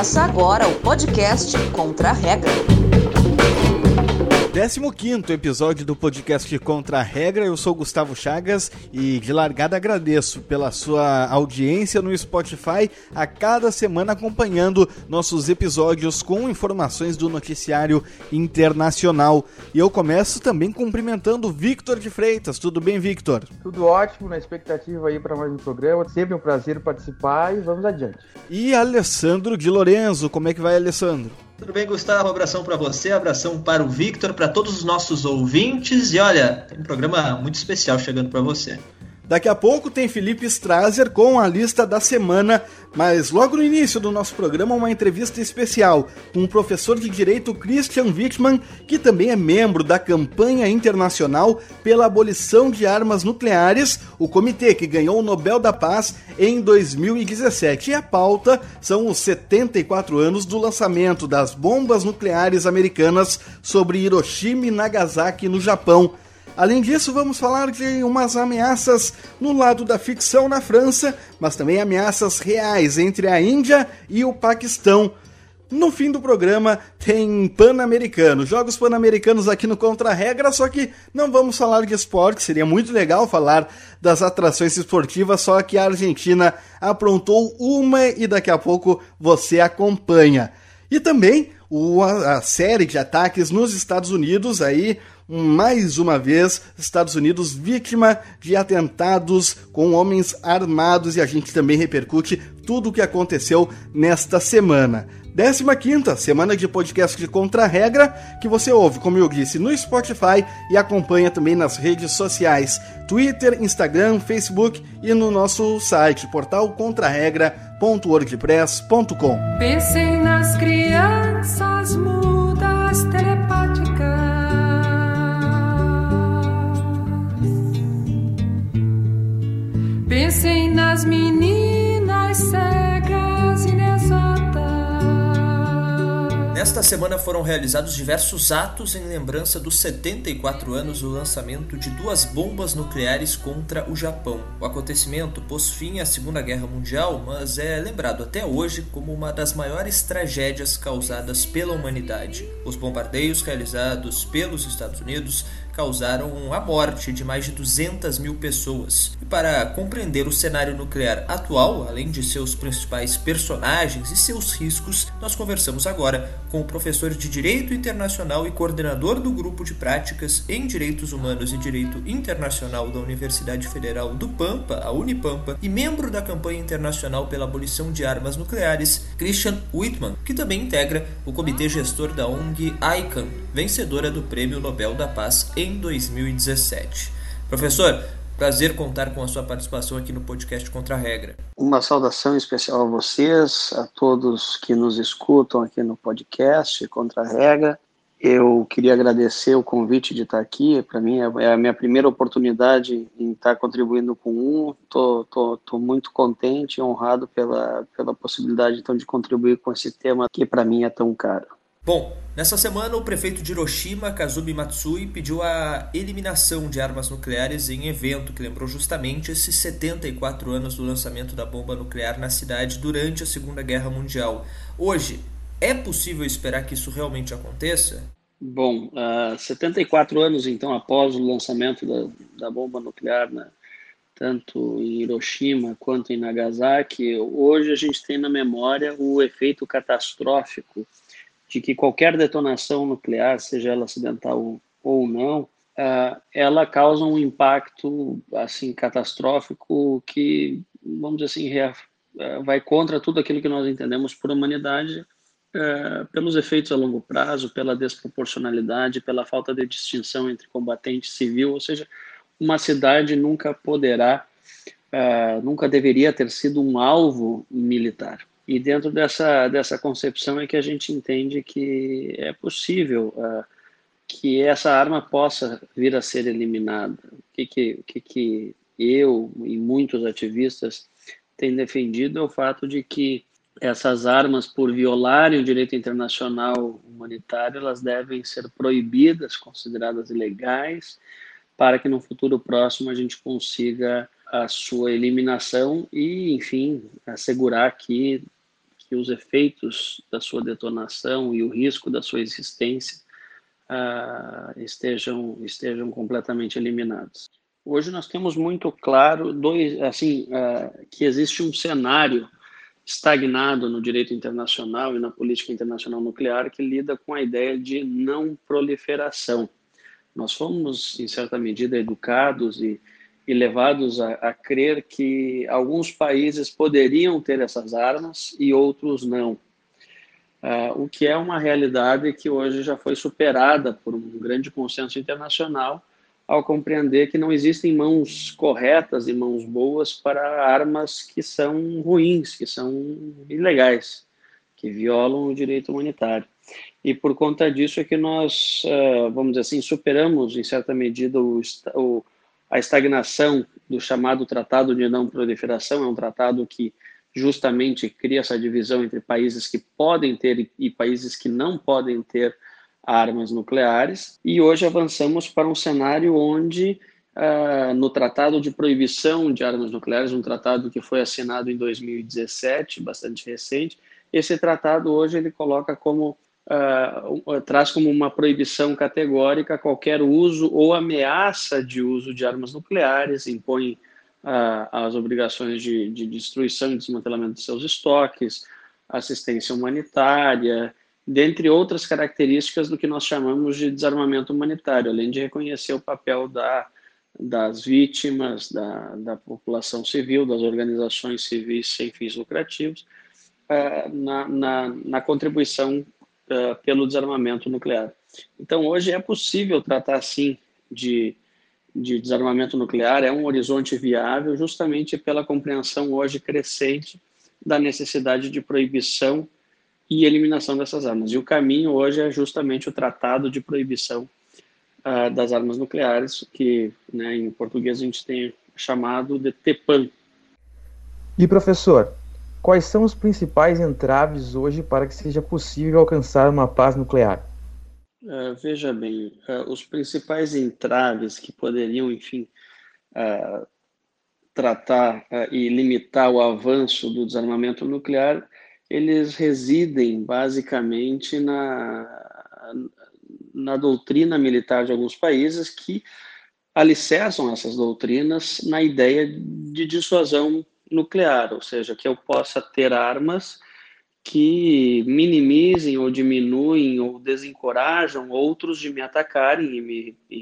Começa agora o podcast Contra a Regra. 15 episódio do podcast Contra a Regra. Eu sou Gustavo Chagas e de largada agradeço pela sua audiência no Spotify a cada semana acompanhando nossos episódios com informações do noticiário internacional. E eu começo também cumprimentando Victor de Freitas. Tudo bem, Victor? Tudo ótimo, na expectativa aí para mais um programa. Sempre um prazer participar e vamos adiante. E Alessandro de Lorenzo, como é que vai, Alessandro? Tudo bem, Gustavo? Abração para você, abração para o Victor, para todos os nossos ouvintes. E olha, tem um programa muito especial chegando para você. Daqui a pouco tem Felipe Strazer com a lista da semana, mas logo no início do nosso programa uma entrevista especial com o professor de direito Christian Wittmann, que também é membro da campanha internacional pela abolição de armas nucleares, o comitê que ganhou o Nobel da Paz em 2017. E a pauta são os 74 anos do lançamento das bombas nucleares americanas sobre Hiroshima e Nagasaki no Japão. Além disso, vamos falar de umas ameaças no lado da ficção na França, mas também ameaças reais entre a Índia e o Paquistão. No fim do programa tem Pan-Americano, jogos pan-americanos aqui no Contra-Regra, só que não vamos falar de esporte, seria muito legal falar das atrações esportivas, só que a Argentina aprontou uma e daqui a pouco você acompanha. E também a série de ataques nos Estados Unidos, aí mais uma vez, Estados Unidos vítima de atentados com homens armados e a gente também repercute tudo o que aconteceu nesta semana. 15 semana de podcast de Contra-Regra, que você ouve, como eu disse, no Spotify e acompanha também nas redes sociais: Twitter, Instagram, Facebook e no nosso site, portal contraregra.wordpress.com. Pensem nas crianças mudas Pensem nas meninas cegas inexatas. Nesta semana foram realizados diversos atos em lembrança dos 74 anos do lançamento de duas bombas nucleares contra o Japão. O acontecimento pôs fim à Segunda Guerra Mundial, mas é lembrado até hoje como uma das maiores tragédias causadas pela humanidade. Os bombardeios realizados pelos Estados Unidos causaram a morte de mais de 200 mil pessoas. E para compreender o cenário nuclear atual, além de seus principais personagens e seus riscos, nós conversamos agora com o professor de Direito Internacional e coordenador do grupo de práticas em Direitos Humanos e Direito Internacional da Universidade Federal do Pampa, a Unipampa, e membro da campanha internacional pela abolição de armas nucleares, Christian Wittmann, que também integra o comitê gestor da ONG ICANN, vencedora do Prêmio Nobel da Paz em 2017. Professor, prazer contar com a sua participação aqui no podcast Contra a Regra. Uma saudação especial a vocês, a todos que nos escutam aqui no podcast Contra a Regra. Eu queria agradecer o convite de estar aqui. Para mim é a minha primeira oportunidade em estar contribuindo com um. Tô, tô, tô muito contente e honrado pela, pela possibilidade então de contribuir com esse tema que para mim é tão caro. Bom, nessa semana o prefeito de Hiroshima, Kazumi Matsui, pediu a eliminação de armas nucleares em evento que lembrou justamente esses 74 anos do lançamento da bomba nuclear na cidade durante a Segunda Guerra Mundial. Hoje, é possível esperar que isso realmente aconteça? Bom, uh, 74 anos então após o lançamento da, da bomba nuclear, né, tanto em Hiroshima quanto em Nagasaki, hoje a gente tem na memória o efeito catastrófico de que qualquer detonação nuclear, seja ela acidental ou não, uh, ela causa um impacto assim catastrófico que, vamos dizer assim, uh, vai contra tudo aquilo que nós entendemos por humanidade, uh, pelos efeitos a longo prazo, pela desproporcionalidade, pela falta de distinção entre combatente e civil, ou seja, uma cidade nunca poderá, nunca deveria ter sido um alvo militar. E dentro dessa, dessa concepção é que a gente entende que é possível uh, que essa arma possa vir a ser eliminada. O que, que, o que, que eu e muitos ativistas têm defendido é o fato de que essas armas, por violarem o direito internacional humanitário, elas devem ser proibidas, consideradas ilegais, para que no futuro próximo a gente consiga a sua eliminação e, enfim, assegurar que que os efeitos da sua detonação e o risco da sua existência uh, estejam, estejam completamente eliminados. Hoje nós temos muito claro dois, assim, uh, que existe um cenário estagnado no direito internacional e na política internacional nuclear que lida com a ideia de não proliferação. Nós fomos, em certa medida, educados e, e levados a, a crer que alguns países poderiam ter essas armas e outros não. Uh, o que é uma realidade que hoje já foi superada por um grande consenso internacional ao compreender que não existem mãos corretas e mãos boas para armas que são ruins, que são ilegais, que violam o direito humanitário. E por conta disso é que nós, uh, vamos dizer assim, superamos em certa medida o, o, a estagnação do chamado Tratado de Não Proliferação, é um tratado que justamente cria essa divisão entre países que podem ter e países que não podem ter armas nucleares. E hoje avançamos para um cenário onde, uh, no Tratado de Proibição de Armas Nucleares, um tratado que foi assinado em 2017, bastante recente, esse tratado hoje ele coloca como Uh, traz como uma proibição categórica qualquer uso ou ameaça de uso de armas nucleares, impõe as obrigações de, de destruição e desmantelamento de seus estoques, assistência humanitária, dentre outras características do que nós chamamos de desarmamento humanitário, além de reconhecer o papel da, das vítimas, da, da população civil, das organizações civis sem fins lucrativos, uh, na, na, na, contribuição uh, pelo desarmamento nuclear. Então, hoje é possível tratar, assim, de de desarmamento nuclear é um horizonte viável justamente pela compreensão hoje crescente da necessidade de proibição e eliminação dessas armas. E o caminho hoje é justamente o Tratado de Proibição uh, das Armas Nucleares, que né, em português a gente tem chamado de TEPAN. E professor, quais são os principais entraves hoje para que seja possível alcançar uma paz nuclear? Uh, veja bem, uh, os principais entraves que poderiam, enfim, uh, tratar e limitar o avanço do desarmamento nuclear, eles residem basicamente na, na doutrina militar de alguns países que alicerçam essas doutrinas na ideia de dissuasão nuclear, ou seja, que eu possa ter armas que minimizem ou diminuem ou desencorajam outros de me atacarem e, me, e,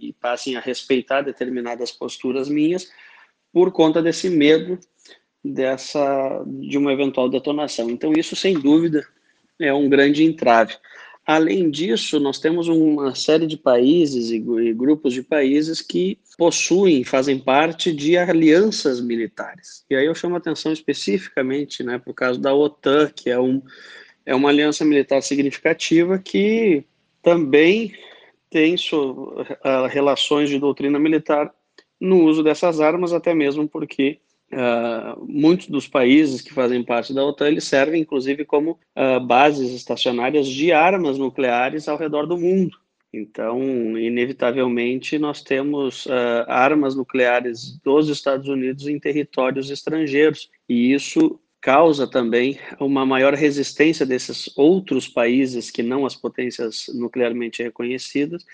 e, e passem a respeitar determinadas posturas minhas por conta desse medo dessa de uma eventual detonação. Então isso sem dúvida é um grande entrave. Além disso, nós temos uma série de países e, grupos de países que possuem, fazem parte de alianças militares. E aí eu chamo atenção especificamente né, para o caso da OTAN, que é, um, é uma aliança militar significativa que também tem so, uh, relações de doutrina militar no uso dessas armas, até mesmo porque Uh, muitos dos países que fazem parte da OTAN eles servem inclusive como uh, bases estacionárias de armas nucleares ao redor do mundo. Então, inevitavelmente, nós temos uh, armas nucleares dos Estados Unidos em territórios estrangeiros, e isso causa também uma maior resistência desses outros países que não as potências nuclearmente reconhecidas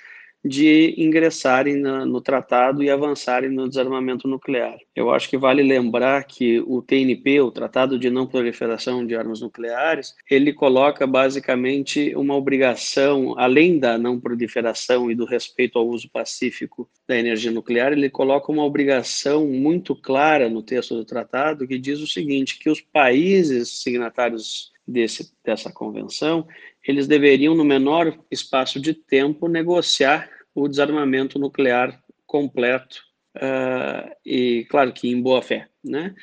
de ingressarem na, no tratado e avançarem no desarmamento nuclear. Eu acho que vale lembrar que o TNP, o Tratado de Não Proliferação de Armas Nucleares, ele coloca basicamente uma obrigação, além da não proliferação e do respeito ao uso pacífico da energia nuclear, ele coloca uma obrigação muito clara no texto do tratado que diz o seguinte, que os países signatários desse, dessa convenção, eles deveriam, no menor espaço de tempo, negociar o desarmamento nuclear completo uh, e, claro, que em boa fé, né?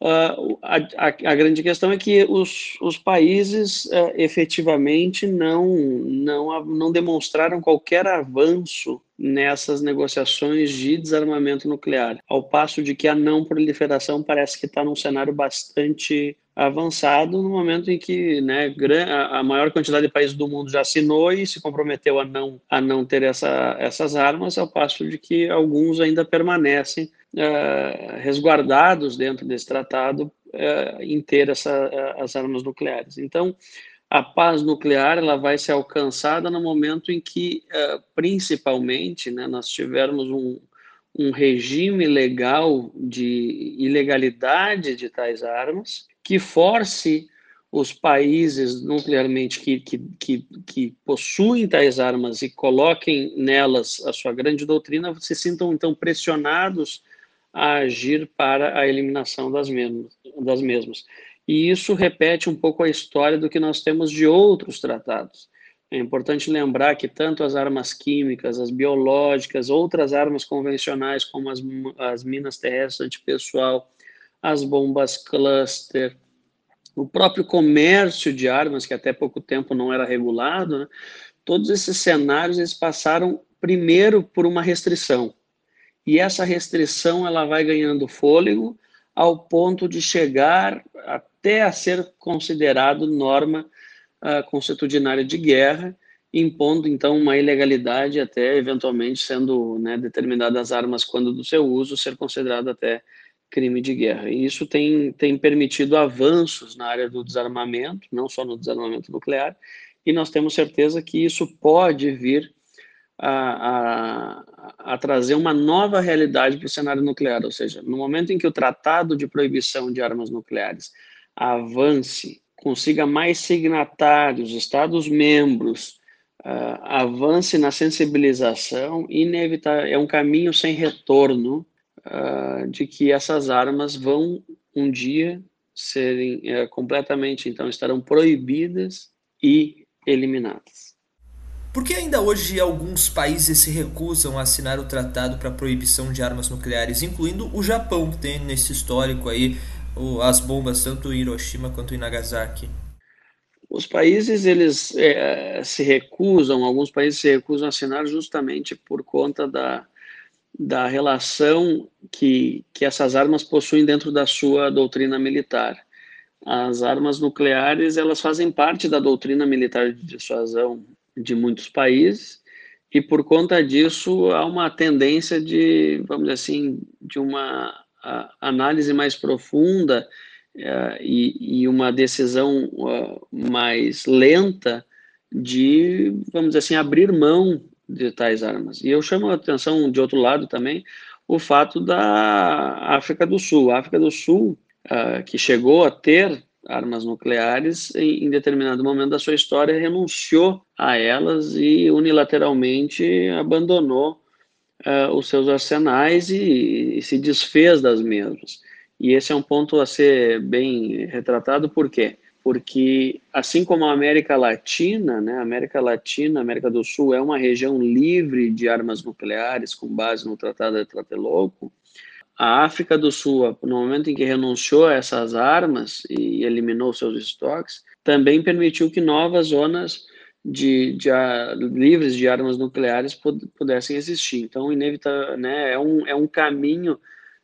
Uh, a, a, a, grande questão é que os, os países uh, efetivamente não, não, não demonstraram qualquer avanço nessas negociações de desarmamento nuclear, ao passo de que a não proliferação parece que está num cenário bastante avançado no momento em que né, a maior quantidade de países do mundo já assinou e se comprometeu a não, a não ter essa, essas armas, ao passo de que alguns ainda permanecem uh, resguardados dentro desse tratado uh, em ter essa, uh, as armas nucleares. Então, a paz nuclear ela vai ser alcançada no momento em que, principalmente, né, nós tivermos um, um regime legal de ilegalidade de tais armas que force os países nuclearmente que, que, que, que, possuem tais armas e coloquem nelas a sua grande doutrina se sintam então pressionados a agir para a eliminação das mesmas, das mesmas. E isso repete um pouco a história do que nós temos de outros tratados. É importante lembrar que tanto as armas químicas, as biológicas, outras armas convencionais, como as, as minas terrestres antipessoal, as bombas cluster, o próprio comércio de armas, que até pouco tempo não era regulado, né? todos esses cenários eles passaram primeiro por uma restrição. E essa restrição ela vai ganhando fôlego ao ponto de chegar até a ser considerado norma uh, de guerra, impondo então uma ilegalidade até eventualmente sendo né, determinadas armas quando do seu uso ser considerado até crime de guerra. E isso tem, tem permitido avanços na área do desarmamento, não só no desarmamento nuclear, e nós temos certeza que isso pode vir a, a, a trazer uma nova realidade para o cenário nuclear, ou seja, no momento em que o Tratado de Proibição de Armas Nucleares avance, consiga mais signatários, Estados-membros, uh, avance na sensibilização, inevitável, é um caminho sem retorno uh, de que essas armas vão um dia serem uh, completamente, então, estarão proibidas e eliminadas. Por que ainda hoje alguns países se recusam a assinar o tratado para proibição de armas nucleares, incluindo o Japão, que tem nesse histórico aí as bombas tanto em Hiroshima quanto em Nagasaki? Os países eles é, se recusam, alguns países se recusam a assinar justamente por conta da, da relação que, que essas armas possuem dentro da sua doutrina militar. As armas nucleares, elas fazem parte da doutrina militar de dissuasão de muitos países, e por conta disso há uma tendência de, vamos dizer assim, de uma análise mais profunda uh, e, e, uma decisão uh, mais lenta de, vamos dizer assim, abrir mão de tais armas. E eu chamo a atenção de outro lado também o fato da África do Sul. A África do Sul, uh, que chegou a ter armas nucleares, em, em, determinado momento da sua história renunciou a elas e unilateralmente abandonou uh, os seus arsenais e, e, se desfez das mesmas. E esse é um ponto a ser bem retratado, por quê? porque assim como a América Latina, né, a América Latina, a América do Sul é uma região livre de armas nucleares com base no Tratado de Tlatelolco, a África do Sul, no momento em que renunciou a essas armas e eliminou seus estoques, também permitiu que novas zonas de, de livres de armas nucleares pudessem existir. Então, inevitável, né, é um, é um caminho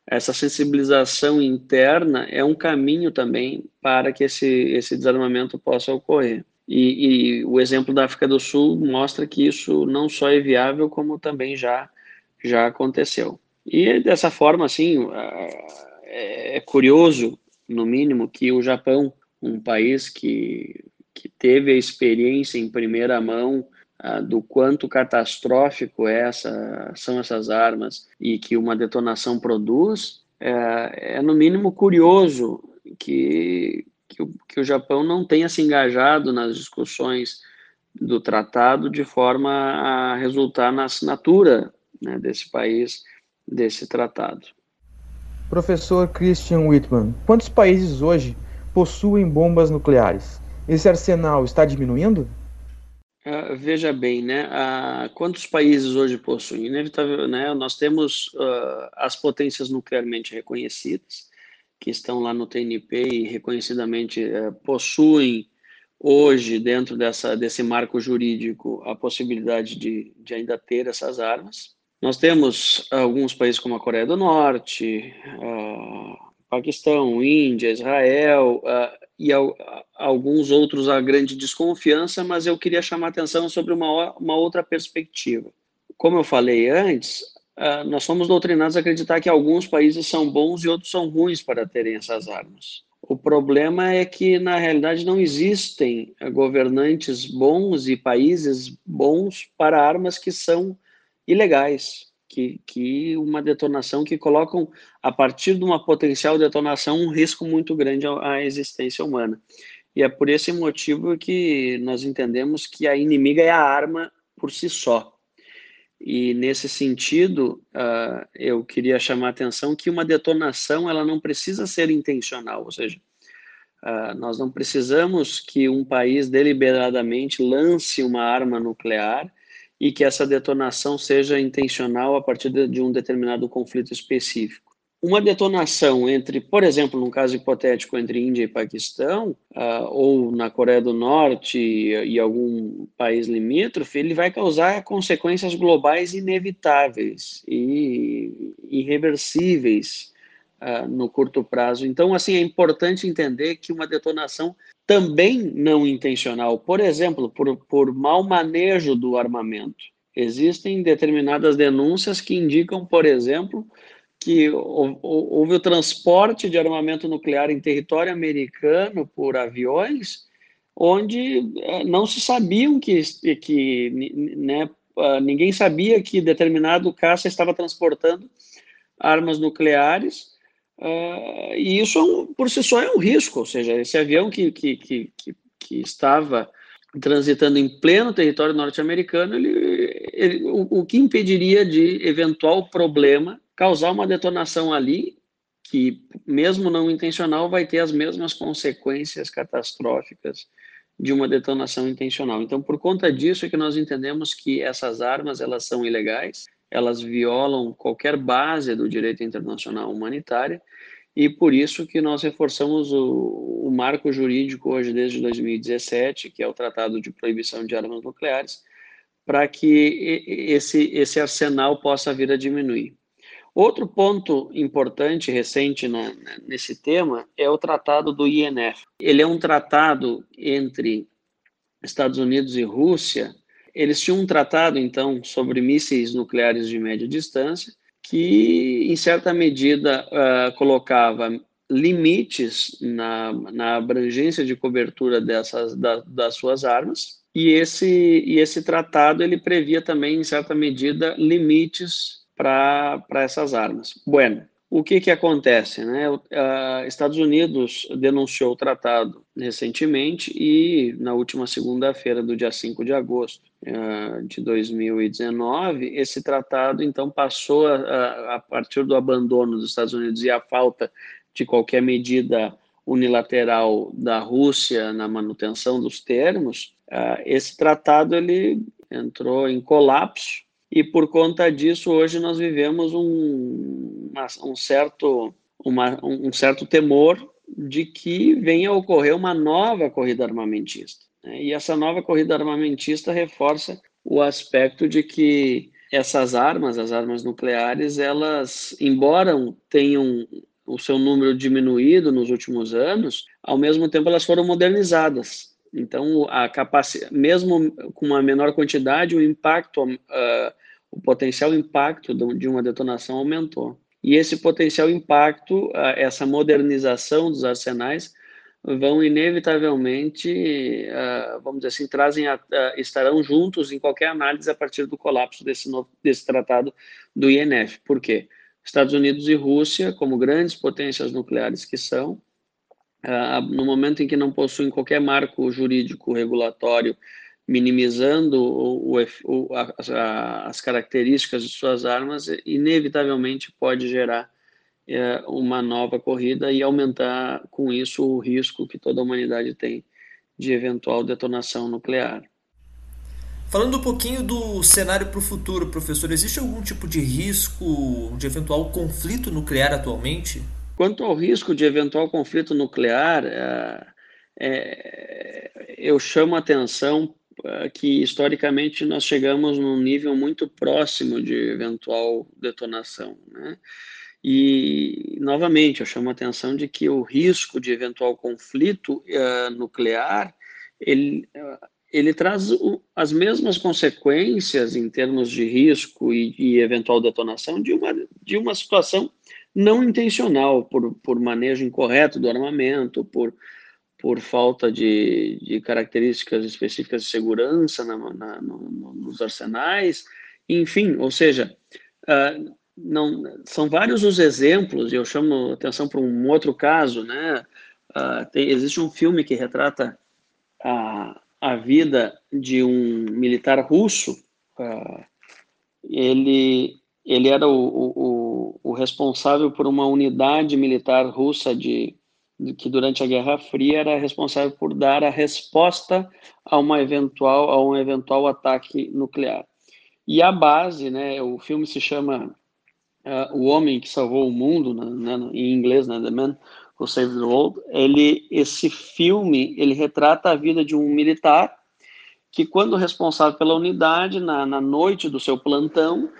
essa sensibilização interna é um caminho também para que esse, esse desarmamento possa ocorrer. E, e, o exemplo da África do Sul mostra que isso não só é viável, como também já, já aconteceu. E dessa forma, assim, é, é curioso, no mínimo, que o Japão, um país que, que teve a experiência em primeira mão ah, do quanto catastrófico é essa, são essas armas e que uma detonação produz, é, é no mínimo curioso que, que o, que, o, Japão não tenha se engajado nas discussões do tratado de forma a resultar na assinatura né, desse país desse tratado. Professor Christian Whitman, quantos países hoje possuem bombas nucleares? Esse arsenal está diminuindo? Uh, veja bem, né? Uh, quantos países hoje possuem? Inevitável, né? Nós temos uh, as potências nuclearmente reconhecidas, que estão lá no TNP e reconhecidamente eh, possuem hoje, dentro dessa, desse marco jurídico, a possibilidade de, de ainda ter essas armas. Nós temos alguns países como a Coreia do Norte, Paquistão, Índia, Israel, e alguns outros a grande desconfiança, mas eu queria chamar a atenção sobre uma, uma outra perspectiva. Como eu falei antes, nós somos doutrinados a acreditar que alguns países são bons e outros são ruins para terem essas armas. O problema é que, na realidade, não existem governantes bons e países bons para armas que são ilegais, que, que uma detonação que colocam, a partir de uma potencial detonação, um risco muito grande à, existência humana. E é por esse motivo que nós entendemos que a inimiga é a arma por si só. E nesse sentido, uh, eu queria chamar a atenção que uma detonação ela não precisa ser intencional, ou seja, uh, nós não precisamos que um país deliberadamente lance uma arma nuclear e que essa detonação seja intencional a partir de, um determinado conflito específico uma detonação entre, por exemplo, num caso hipotético entre Índia e Paquistão, uh, ou na Coreia do Norte e, e, algum país limítrofe, ele vai causar consequências globais inevitáveis e irreversíveis uh, no curto prazo. Então, assim, é importante entender que uma detonação também não intencional, por exemplo, por, por mau manejo do armamento, existem determinadas denúncias que indicam, por exemplo, que houve o transporte de armamento nuclear em território americano por aviões, onde eh, não se sabiam que, que né, ah, ninguém sabia que determinado caça estava transportando armas nucleares, uh, e isso é por si só é um risco, ou seja, esse avião que, que, que, que estava transitando em pleno território norte-americano, ele, ele, o, o que impediria de eventual problema causar uma detonação ali que, mesmo não intencional, vai ter as mesmas consequências catastróficas de uma detonação intencional. Então, por conta disso é que nós entendemos que essas armas elas são ilegais, elas violam qualquer base do direito internacional humanitário e por isso que nós reforçamos o, o marco jurídico hoje desde 2017, que é o Tratado de Proibição de Armas Nucleares, para que esse, esse arsenal possa vir a diminuir. Outro ponto importante recente na, nesse tema é o tratado do INF. Ele é um tratado entre Estados Unidos e Rússia. Eles tinham um tratado, então, sobre mísseis nucleares de média distância, que, em certa medida, uh, colocava limites na, na abrangência de cobertura dessas, da, das suas armas. E esse, e esse tratado ele previa também, em certa medida, limites para essas armas. Bueno, o que, que acontece? Né? Estados Unidos denunciou o tratado recentemente e, na última segunda-feira do dia 5 de agosto uh, de 2019, esse tratado, então, passou, a, a partir do abandono dos Estados Unidos e a falta de qualquer medida unilateral da Rússia na manutenção dos termos, uh, esse tratado ele entrou em colapso e por conta disso hoje nós vivemos um, um certo uma, um certo temor de que venha a ocorrer uma nova corrida armamentista. Né? E essa nova corrida armamentista reforça o aspecto de que essas armas, as armas nucleares, elas, embora tenham o seu número diminuído nos últimos anos, ao mesmo tempo elas foram modernizadas. Então, a capacidade, mesmo com uma menor quantidade, o impacto, uh, o potencial impacto de uma detonação aumentou. E esse potencial impacto, uh, essa modernização dos arsenais, vão inevitavelmente, uh, vamos dizer assim, trazem estarão juntos em qualquer análise a partir do colapso desse, novo, desse tratado do INF. Por quê? Estados Unidos e Rússia, como grandes potências nucleares que são, uh, no momento em que não possuem qualquer marco jurídico regulatório minimizando o, o, a, a, as características de suas armas, inevitavelmente pode gerar é, uma nova corrida e aumentar com isso o risco que toda a humanidade tem de eventual detonação nuclear. Falando um pouquinho do cenário para o futuro, professor, existe algum tipo de risco de eventual conflito nuclear atualmente? Quanto ao risco de eventual conflito nuclear, é, é, eu chamo a atenção que historicamente nós chegamos num nível muito próximo de eventual detonação. Né? E, novamente, eu chamo a atenção de que o risco de eventual conflito uh, nuclear, ele, uh, ele traz as mesmas consequências em termos de risco e, e eventual detonação de uma, de uma situação não intencional, por, por manejo incorreto do armamento, por, por falta de, de características específicas de segurança na, na, no, nos arsenais, enfim, ou seja, uh, não, são vários os exemplos, e eu chamo atenção para um outro caso, né? Uh, tem, existe um filme que retrata a, a vida de um militar russo. Uh, ele, ele era o, o, o, responsável por uma unidade militar russa de, que durante a Guerra Fria era responsável por dar a resposta a uma eventual a um eventual ataque nuclear. E a base, né? O filme se chama uh, O Homem que Salvou o Mundo, né, né, em inglês, né, The Man Who Saved the World, ele, esse filme, ele retrata a vida de um militar que, quando responsável pela unidade, na, na noite do seu plantão,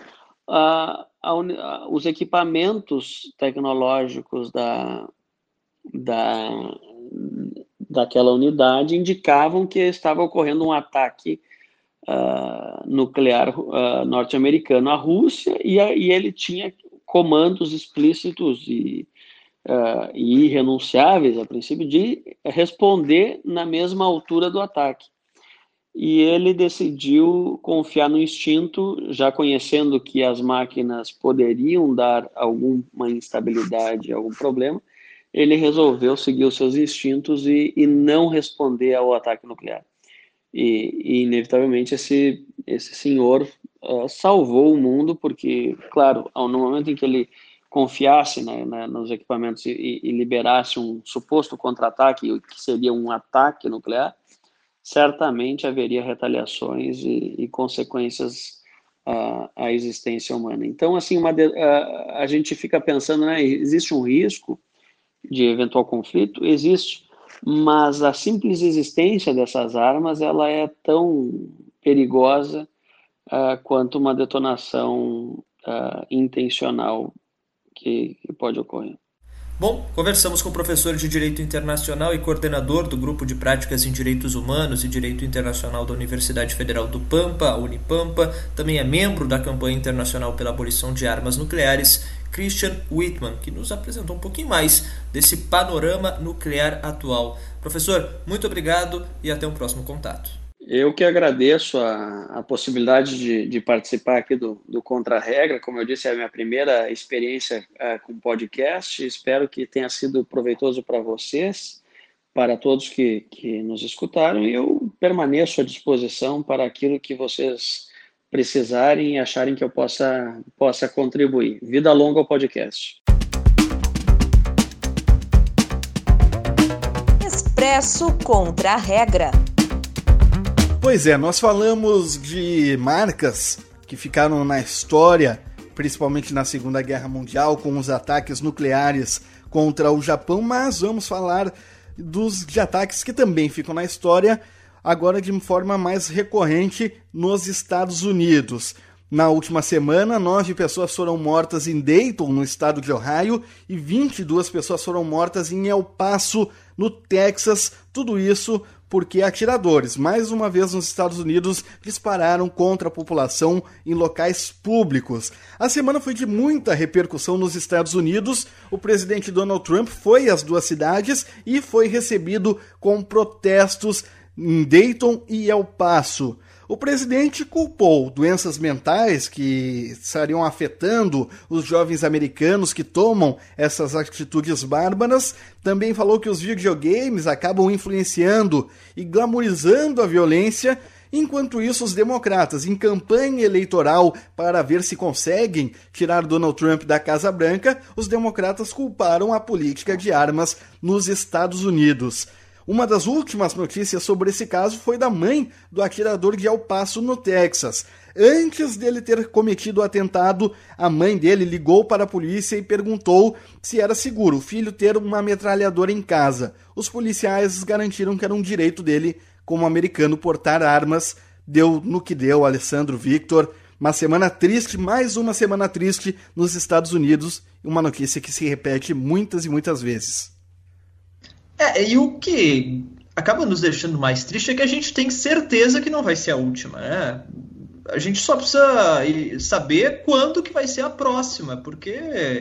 uh, a, os equipamentos tecnológicos da, da, daquela unidade indicavam que estava ocorrendo um ataque uh, nuclear uh, norte-americano à Rússia e, a, e, ele tinha comandos explícitos e, uh, e irrenunciáveis, a princípio, de responder na mesma altura do ataque. E ele decidiu confiar no instinto, já conhecendo que as máquinas poderiam dar alguma instabilidade, algum problema, ele resolveu seguir os seus instintos e, e não responder ao ataque nuclear. E, e inevitavelmente esse, esse senhor uh, salvou o mundo, porque, claro, no momento em que ele confiasse né, né, nos equipamentos e, e, liberasse um suposto contra-ataque, que seria um ataque nuclear, certamente haveria retaliações e, e consequências uh, à existência humana. Então, assim, uma de, uh, a gente fica pensando, né, existe um risco de eventual conflito? Existe mas a simples existência dessas armas ela é tão perigosa uh, quanto uma detonação uh, intencional que, que pode ocorrer. Bom, conversamos com o professor de Direito Internacional e coordenador do Grupo de Práticas em Direitos Humanos e Direito Internacional da Universidade Federal do Pampa, Unipampa, também é membro da campanha internacional pela abolição de armas nucleares, Christian Whitman, que nos apresentou um pouquinho mais desse panorama nuclear atual. Professor, muito obrigado e até um próximo contato. Eu que agradeço a, a possibilidade de, de, participar aqui do, do Contra-Regra. Como eu disse, é a minha primeira experiência uh, com podcast. Espero que tenha sido proveitoso para vocês, para todos que, que nos escutaram. E eu permaneço à disposição para aquilo que vocês precisarem e acharem que eu possa, possa contribuir. Vida longa ao podcast. Expresso Contra-Regra. Pois é, nós falamos de marcas que ficaram na história, principalmente na Segunda Guerra Mundial, com os ataques nucleares contra o Japão, mas vamos falar dos de ataques que também ficam na história, agora de forma mais recorrente nos Estados Unidos. Na última semana, nove pessoas foram mortas em Dayton, no estado de Ohio, e 22 pessoas foram mortas em El Paso, no Texas. Tudo isso porque atiradores, mais uma vez nos Estados Unidos, dispararam contra a população em locais públicos. A semana foi de muita repercussão nos Estados Unidos. O presidente Donald Trump foi às duas cidades e foi recebido com protestos em Dayton e El Paso. O presidente culpou doenças mentais que estariam afetando os jovens americanos que tomam essas atitudes bárbaras. Também falou que os videogames acabam influenciando e glamorizando a violência. Enquanto isso, os democratas, em campanha eleitoral para ver se conseguem tirar Donald Trump da Casa Branca, os democratas culparam a política de armas nos Estados Unidos. Uma das últimas notícias sobre esse caso foi da mãe do atirador de El Paso, no Texas. Antes dele ter cometido o atentado, a mãe dele ligou para a polícia e perguntou se era seguro o filho ter uma metralhadora em casa. Os policiais garantiram que era um direito dele, como americano, portar armas. Deu no que deu, Alessandro Victor. Uma semana triste, mais uma semana triste nos Estados Unidos. Uma notícia que se repete muitas e muitas vezes. É, e o que acaba nos deixando mais triste é que a gente tem certeza que não vai ser a última, né? A gente só precisa saber quando que vai ser a próxima, porque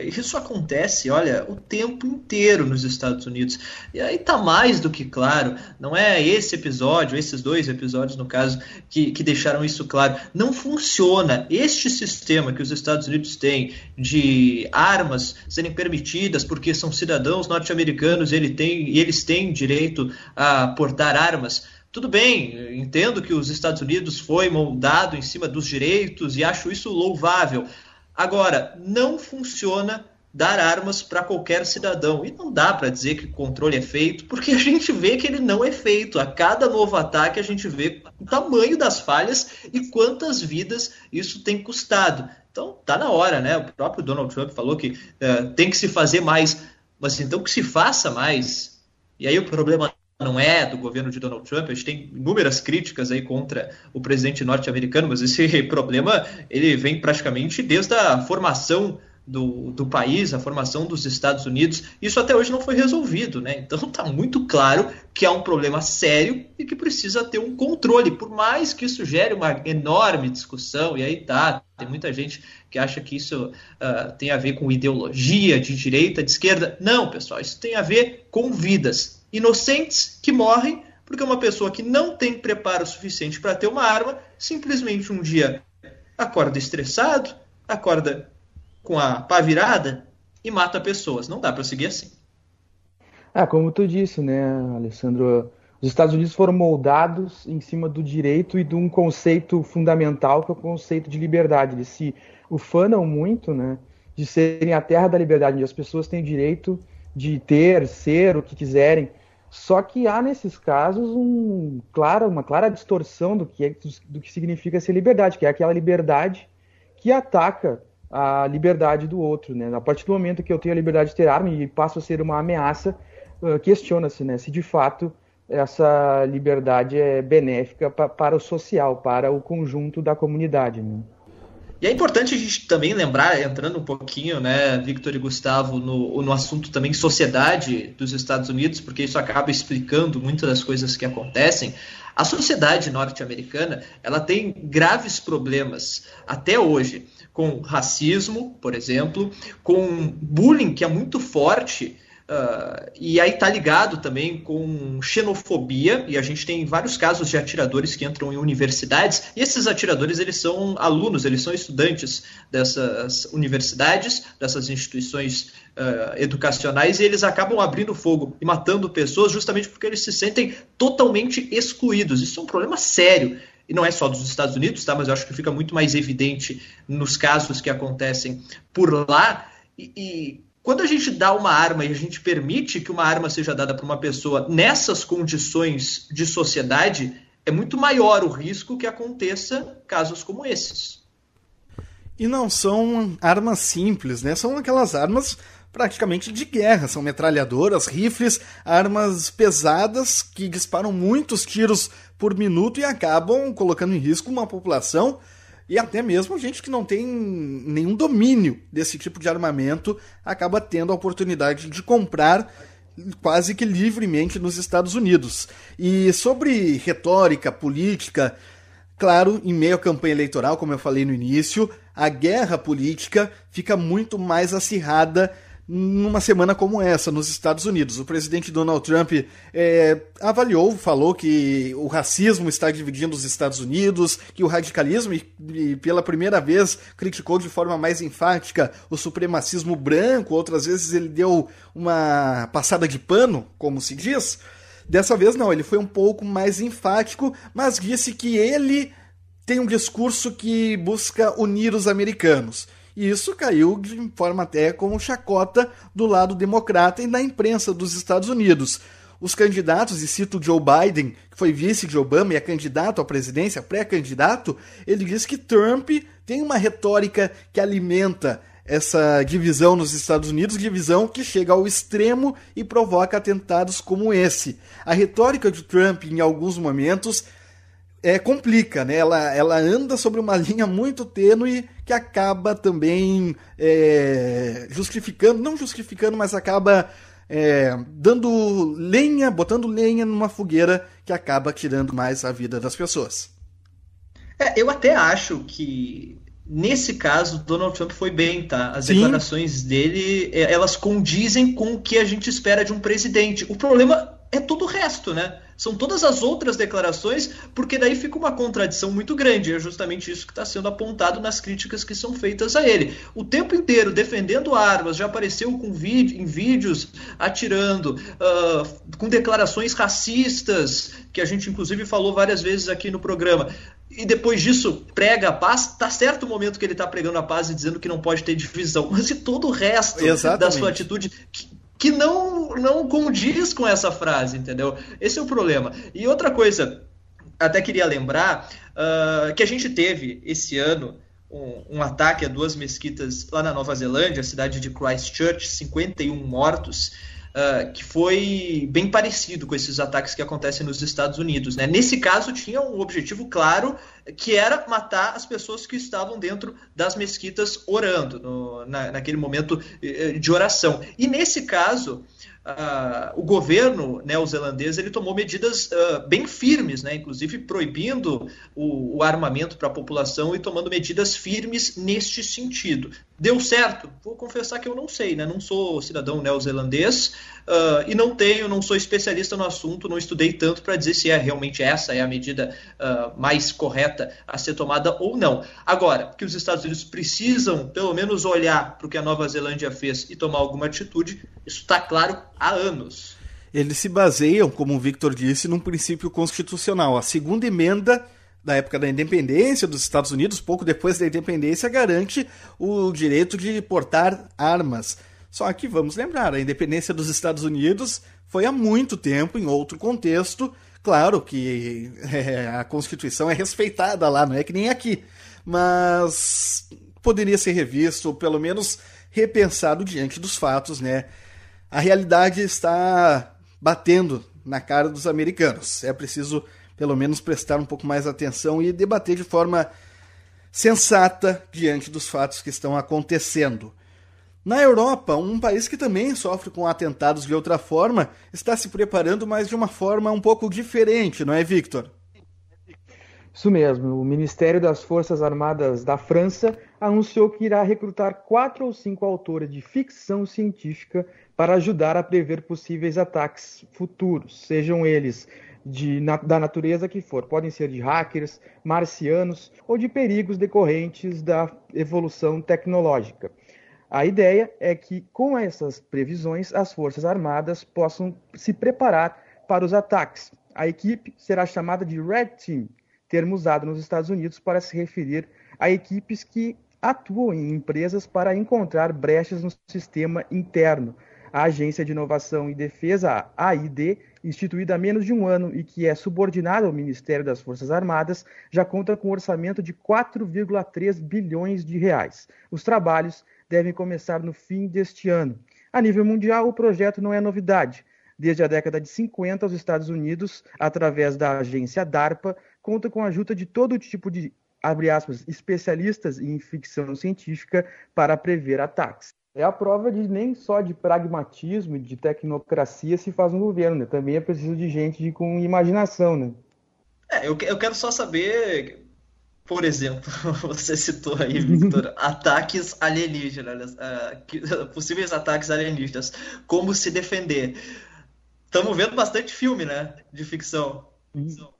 isso acontece, olha, o tempo inteiro nos Estados Unidos. E aí tá mais do que claro, não é esse episódio, esses dois episódios, no caso, que, que deixaram isso claro. Não funciona. Este sistema que os Estados Unidos têm de armas serem permitidas porque são cidadãos norte-americanos e ele tem, e eles têm direito a portar armas tudo bem, entendo que os Estados Unidos foi moldado em cima dos direitos e acho isso louvável. Agora, não funciona dar armas para qualquer cidadão. E não dá para dizer que o controle é feito, porque a gente vê que ele não é feito. A cada novo ataque, a gente vê o tamanho das falhas e quantas vidas isso tem custado. Então, tá na hora, né? O próprio Donald Trump falou que uh, tem que se fazer mais, mas então que se faça mais. E aí o problema não é do governo de Donald Trump. A gente tem inúmeras críticas aí contra o presidente norte-americano, mas esse problema ele vem praticamente desde a formação do, do país, a formação dos Estados Unidos. Isso até hoje não foi resolvido, né? Então está muito claro que há um problema sério e que precisa ter um controle, por mais que isso gere uma enorme discussão, e aí tá, tem muita gente que acha que isso uh, tem a ver com ideologia de direita, de esquerda. Não, pessoal, isso tem a ver com vidas inocentes que morrem porque uma pessoa que não tem preparo suficiente para ter uma arma simplesmente um dia acorda estressado, acorda com a pá virada e mata pessoas. Não dá para seguir assim. Ah, como tu disse, né, Alessandro? Os Estados Unidos foram moldados em cima do direito e de um conceito fundamental que é o conceito de liberdade. Eles se ufanam muito, né, de serem a terra da liberdade, onde as pessoas têm direito de ter, ser o que quiserem. Só que há nesses casos um, claro, uma clara distorção do que, é, do que significa ser liberdade, que é aquela liberdade que ataca a liberdade do outro. Né? A partir do momento que eu tenho a liberdade de ter arma e passo a ser uma ameaça, questiona-se né, se de fato essa liberdade é benéfica pa para o social, para o conjunto da comunidade. Né? E é importante a gente também lembrar, entrando um pouquinho, né, Victor e Gustavo, no, no assunto também sociedade dos Estados Unidos, porque isso acaba explicando muitas das coisas que acontecem. A sociedade norte-americana ela tem graves problemas até hoje com racismo, por exemplo, com bullying que é muito forte Uh, e aí tá ligado também com xenofobia, e a gente tem vários casos de atiradores que entram em universidades, e esses atiradores eles são alunos, eles são estudantes dessas universidades, dessas instituições uh, educacionais, e eles acabam abrindo fogo e matando pessoas justamente porque eles se sentem totalmente excluídos. Isso é um problema sério. E não é só dos Estados Unidos, tá? Mas eu acho que fica muito mais evidente nos casos que acontecem por lá. e, e quando a gente dá uma arma e a gente permite que uma arma seja dada para uma pessoa nessas condições de sociedade, é muito maior o risco que aconteça casos como esses. E não são armas simples, né? São aquelas armas praticamente de guerra. São metralhadoras, rifles, armas pesadas que disparam muitos tiros por minuto e acabam colocando em risco uma população e até mesmo gente que não tem nenhum domínio desse tipo de armamento acaba tendo a oportunidade de comprar quase que livremente nos Estados Unidos. E sobre retórica, política, claro, em meio à campanha eleitoral, como eu falei no início, a guerra política fica muito mais acirrada numa semana como essa nos Estados Unidos. O presidente Donald Trump é, avaliou, falou que o racismo está dividindo os Estados Unidos, que o radicalismo, e, e, pela primeira vez criticou de forma mais enfática o supremacismo branco, outras vezes ele deu uma passada de pano, como se diz. Dessa vez não, ele foi um pouco mais enfático, mas disse que ele tem um discurso que busca unir os americanos e isso caiu de forma até como chacota do lado democrata e na imprensa dos Estados Unidos. Os candidatos, e cito Joe Biden, que foi vice de Obama e é candidato à presidência, pré-candidato, ele diz que Trump tem uma retórica que alimenta essa divisão nos Estados Unidos, divisão que chega ao extremo e provoca atentados como esse. A retórica de Trump, em alguns momentos, é, complica, né? Ela, ela anda sobre uma linha muito tênue que acaba também é, justificando, não justificando, mas acaba é, dando lenha, botando lenha numa fogueira que acaba tirando mais a vida das pessoas. É, eu até acho que nesse caso Donald Trump foi bem, tá? As Sim. declarações dele, é, elas condizem com o que a gente espera de um presidente. O problema é todo o resto, né? São todas as outras declarações, porque daí fica uma contradição muito grande. É justamente isso que está sendo apontado nas críticas que são feitas a ele. O tempo inteiro defendendo armas, já apareceu com vídeo, em vídeos atirando, uh, com declarações racistas, que a gente inclusive falou várias vezes aqui no programa. E depois disso prega a paz, tá certo o momento que ele está pregando a paz e dizendo que não pode ter divisão, mas e todo o resto Exatamente. da sua atitude que, que não, não condiz com essa frase, entendeu? Esse é o problema. E outra coisa, até queria lembrar uh, que a gente teve esse ano um, um, ataque a duas mesquitas lá na Nova Zelândia, a cidade de Christchurch, 51 mortos uh, que foi bem parecido com esses ataques que acontecem nos Estados Unidos. Né? Nesse caso, tinha um objetivo claro, que era matar as pessoas que estavam dentro das mesquitas orando, no, na, naquele momento eh, de oração. E nesse caso, uh, o governo neozelandês ele tomou medidas uh, bem firmes, né, inclusive proibindo o, o armamento para a população e tomando medidas firmes neste sentido. Deu certo? Vou confessar que eu não sei, né? não sou cidadão neozelandês uh, e não tenho, não sou especialista no assunto, não estudei tanto para dizer se é realmente essa é a medida mais correta a ser tomada ou não. Agora, que os Estados Unidos precisam pelo menos olhar para o que a Nova Zelândia fez e tomar alguma atitude, isso está claro há anos. Eles se baseiam, como o Victor disse, num princípio constitucional. A segunda emenda da época da independência dos Estados Unidos, pouco depois da independência, garante o direito de portar armas. Só que vamos lembrar, a independência dos Estados Unidos foi há muito tempo, em outro contexto. Claro que é, a Constituição é respeitada lá, não é que nem aqui. Mas poderia ser revisto, ou pelo menos repensado diante dos fatos, né? a realidade está batendo na cara dos americanos. É preciso, pelo menos, prestar um pouco mais atenção e debater de forma sensata diante dos fatos que estão acontecendo. Na Europa, um país que também sofre com atentados de outra forma, está se preparando, mas de uma forma um pouco diferente, não é, Victor? Isso mesmo. O Ministério das Forças Armadas da França anunciou que irá recrutar quatro ou cinco autores de ficção científica para ajudar a prever possíveis ataques futuros, sejam eles de, na, da natureza que for. Podem ser de hackers, marcianos ou de perigos decorrentes da evolução tecnológica. A ideia é que, com essas previsões, as Forças Armadas possam se preparar para os ataques. A equipe será chamada de Red Team, termo usado nos Estados Unidos para se referir a equipes que atuam em empresas para encontrar brechas no sistema interno, a Agência de Inovação e Defesa, a AID, instituída há menos de um ano e que é subordinada ao Ministério das Forças Armadas, já conta com um orçamento de 4,3 bilhões de reais. Os trabalhos devem começar no fim deste ano. A nível mundial, o projeto não é novidade. Desde a década de 50, os Estados Unidos, através da agência DARPA, conta com a ajuda de todo tipo de, aspas, especialistas em ficção científica para prever ataques é a prova de nem só de pragmatismo de tecnocracia se faz um governo, né? Também é preciso de gente de, com imaginação, né? É, eu, eu quero só saber, por exemplo, você citou aí, Victor, ataques alienígenas, uh, possíveis ataques alienígenas, como se defender. Estamos vendo bastante filme, né, de ficção. ficção.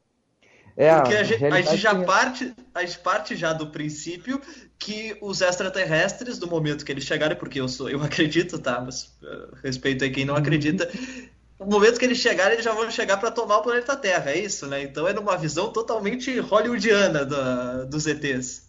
É, Porque a, a, gente, a gente já é parte, a gente parte já do princípio que os extraterrestres, do momento que eles chegarem, porque eu sou, eu acredito, tá? Mas uh, respeito aí quem não acredita. no momento que eles chegarem, eles já vão chegar para tomar o planeta Terra, é isso, né? Então é numa visão totalmente hollywoodiana do, dos ETs.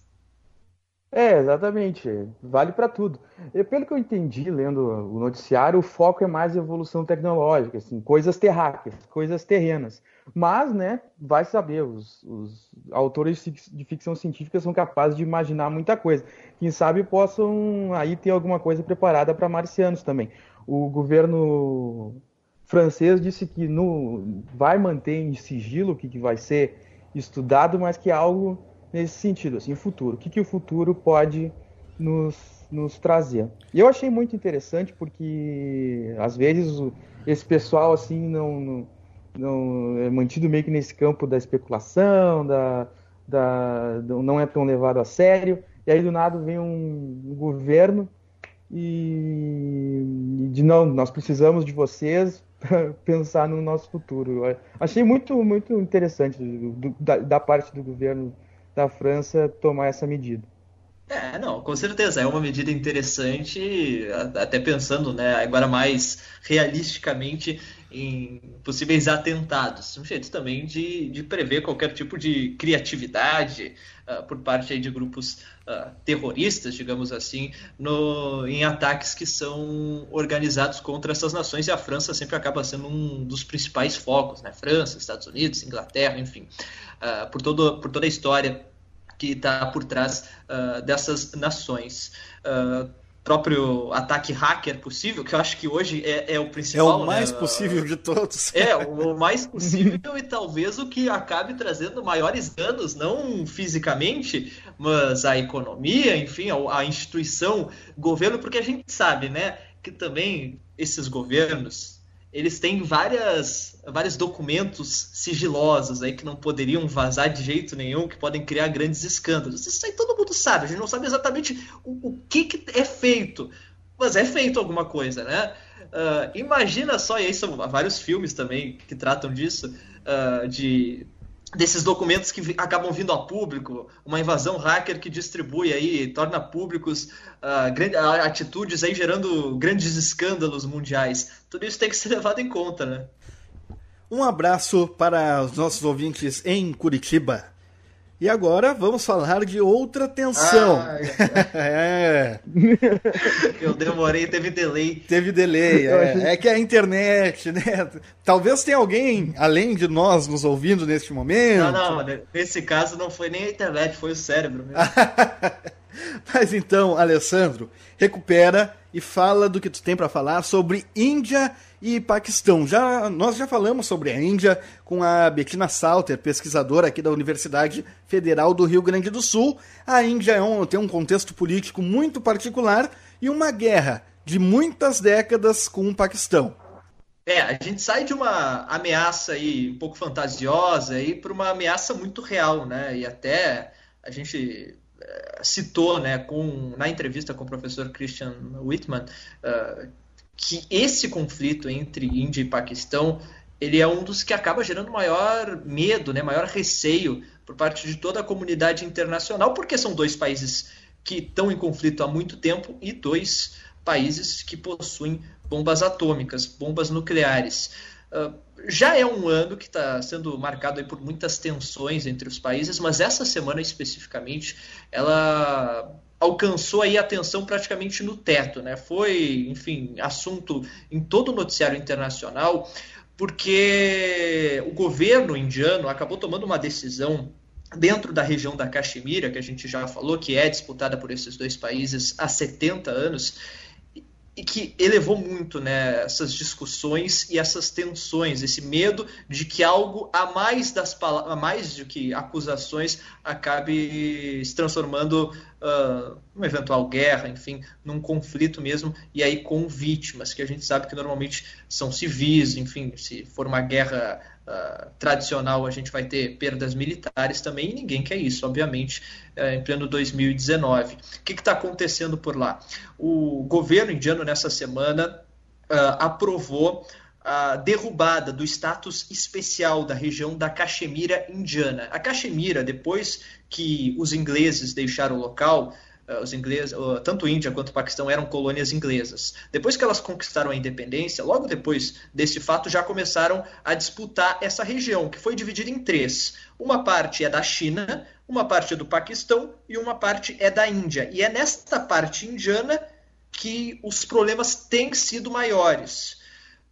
É, exatamente. Vale para tudo. E, pelo que eu entendi lendo o noticiário, o foco é mais evolução tecnológica, assim, coisas terráqueas, coisas terrenas. Mas, né, vai saber, os, os, autores de ficção científica são capazes de imaginar muita coisa. Quem sabe possam aí ter alguma coisa preparada para marcianos também. O governo francês disse que no, vai manter em sigilo o que, que vai ser estudado, mas que é algo nesse sentido, assim, o futuro. O que, que o futuro pode nos, nos trazer? E eu achei muito interessante porque, às vezes, esse pessoal, assim, não, não, é mantido meio que nesse campo da especulação, da, da, não é tão levado a sério, e aí do nada vem um, governo e, de não, nós precisamos de vocês para pensar no nosso futuro. Achei muito, muito interessante do, da, da parte do governo da França tomar essa medida. É, não, com certeza é uma medida interessante, até pensando, né, agora mais realisticamente em possíveis atentados. Um jeito também de, de prever qualquer tipo de criatividade uh, por parte aí de grupos uh, terroristas, digamos assim, no, em ataques que são organizados contra essas nações, e a França sempre acaba sendo um dos principais focos, né? França, Estados Unidos, Inglaterra, enfim, uh, por, todo, por toda a história que está por trás dessas nações. Uh, próprio ataque hacker possível, que eu acho que hoje é, é o principal. É o mais né? possível de todos. É, o mais possível e talvez o que acabe trazendo maiores danos, não fisicamente, mas a economia, enfim, a, a instituição, governo, porque a gente sabe, né, que também esses governos, eles têm várias, vários documentos sigilosos aí que não poderiam vazar de jeito nenhum, que podem criar grandes escândalos. Isso aí todo mundo sabe, a gente não sabe exatamente o, o que, que é feito, mas é feito alguma coisa, né? Uh, imagina só, e aí são vários filmes também que tratam disso, uh, de desses documentos que acabam vindo a público, uma invasão hacker que distribui aí, torna públicos uh, atitudes aí gerando grandes escândalos mundiais. Tudo isso tem que ser levado em conta, né? Um abraço para os nossos ouvintes em Curitiba. E agora vamos falar de outra tensão. Ah, é. Eu demorei, teve delay. Teve delay. É, é, que a internet, né? Talvez tenha alguém além de nós nos ouvindo neste momento. Não, não, nesse caso não foi nem a internet, foi o cérebro mesmo. Mas então, Alessandro, recupera e fala do que tu tem para falar sobre Índia e Paquistão. Já, nós já falamos sobre a Índia com a Bettina Salter, pesquisadora aqui da Universidade Federal do Rio Grande do Sul. A Índia é um, tem um contexto político muito particular e uma guerra de muitas décadas com o Paquistão. É, a gente sai de uma ameaça aí um pouco fantasiosa aí para uma ameaça muito real, né? E até a gente citou, né, com, na entrevista com o professor Christian Whitman, uh, que esse conflito entre Índia e Paquistão ele é um dos que acaba gerando maior medo, né, maior receio por parte de toda a comunidade internacional, porque são dois países que estão em conflito há muito tempo e dois países que possuem bombas atômicas, bombas nucleares. Uh, já é um ano que está sendo marcado por muitas tensões entre os países, mas essa semana especificamente ela alcançou aí a atenção praticamente no teto, né? Foi, enfim, assunto em todo o noticiário internacional, porque o governo indiano acabou tomando uma decisão dentro da região da Caxemira, que a gente já falou, que é disputada por esses dois países há 70 anos, e que elevou muito né, essas discussões e essas tensões, esse medo de que algo a mais das a mais do que acusações acabe se transformando uh, uma eventual guerra, enfim, num conflito mesmo, e aí com vítimas, que a gente sabe que normalmente são civis, enfim, se for uma guerra uh, tradicional, a gente vai ter perdas militares também, e ninguém quer isso, obviamente, uh, em pleno 2019. O que está acontecendo por lá? O governo indiano, nessa semana, uh, aprovou a derrubada do status especial da região da Caxemira indiana. A Caxemira, depois que os ingleses deixaram o local, os ingleses, tanto Índia quanto Paquistão eram colônias inglesas. Depois que elas conquistaram a independência, logo depois desse fato, já começaram a disputar essa região, que foi dividida em três. Uma parte é da China, uma parte é do Paquistão e uma parte é da Índia. E é nesta parte indiana que os problemas têm sido maiores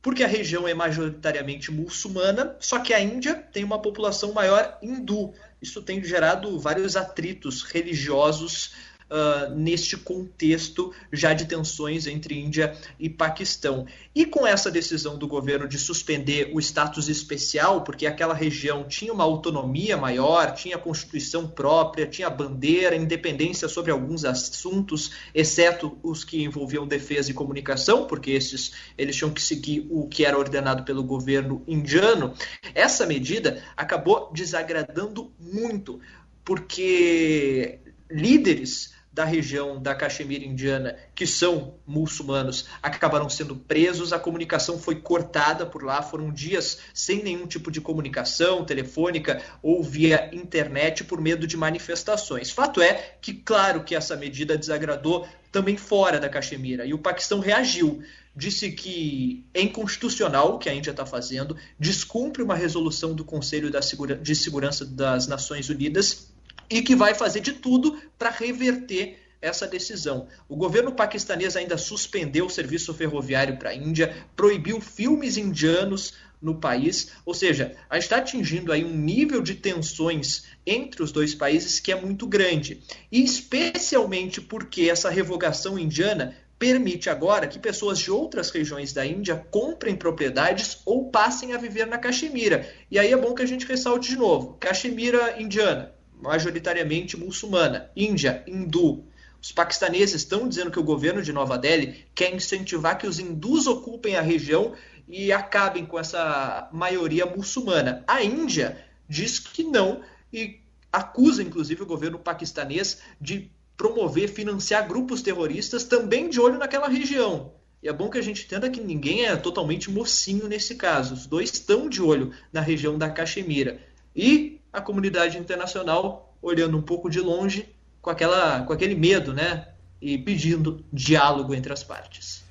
porque a região é majoritariamente muçulmana, só que a Índia tem uma população maior hindu. Isso tem gerado vários atritos religiosos uh, neste contexto já de tensões entre Índia e Paquistão. E com essa decisão do governo de suspender o status especial, porque aquela região tinha uma autonomia maior, tinha constituição própria, tinha bandeira, independência sobre alguns assuntos, exceto os que envolviam defesa e comunicação, porque esses eles tinham que seguir o que era ordenado pelo governo indiano. Essa medida acabou desagradando muito porque líderes da região da Caxemira indiana, que são muçulmanos, acabaram sendo presos, a comunicação foi cortada por lá, foram dias sem nenhum tipo de comunicação telefônica ou via internet por medo de manifestações. Fato é que, claro que essa medida desagradou também fora da Caxemira, e o Paquistão reagiu. Disse que é inconstitucional o que a Índia está fazendo, descumpre uma resolução do Conselho de Segurança das Nações Unidas e que vai fazer de tudo para reverter essa decisão. O governo paquistanês ainda suspendeu o serviço ferroviário para a Índia, proibiu filmes indianos no país, ou seja, a gente está atingindo aí um nível de tensões entre os dois países que é muito grande, e especialmente porque essa revogação indiana permite agora que pessoas de outras regiões da Índia comprem propriedades ou passem a viver na Caxemira. E aí é bom que a gente ressalte de novo: Caxemira indiana, majoritariamente muçulmana, Índia, hindu. Os paquistaneses estão dizendo que o governo de Nova Delhi quer incentivar que os hindus ocupem a região e acabem com essa maioria muçulmana. A Índia diz que não e acusa, inclusive, o governo paquistanês de promover, financiar grupos terroristas também de olho naquela região. E é bom que a gente entenda que ninguém é totalmente mocinho nesse caso. Os dois estão de olho na região da Caxemira. E a comunidade internacional olhando um pouco de longe com, aquela, com aquele medo, né? E pedindo diálogo entre as partes.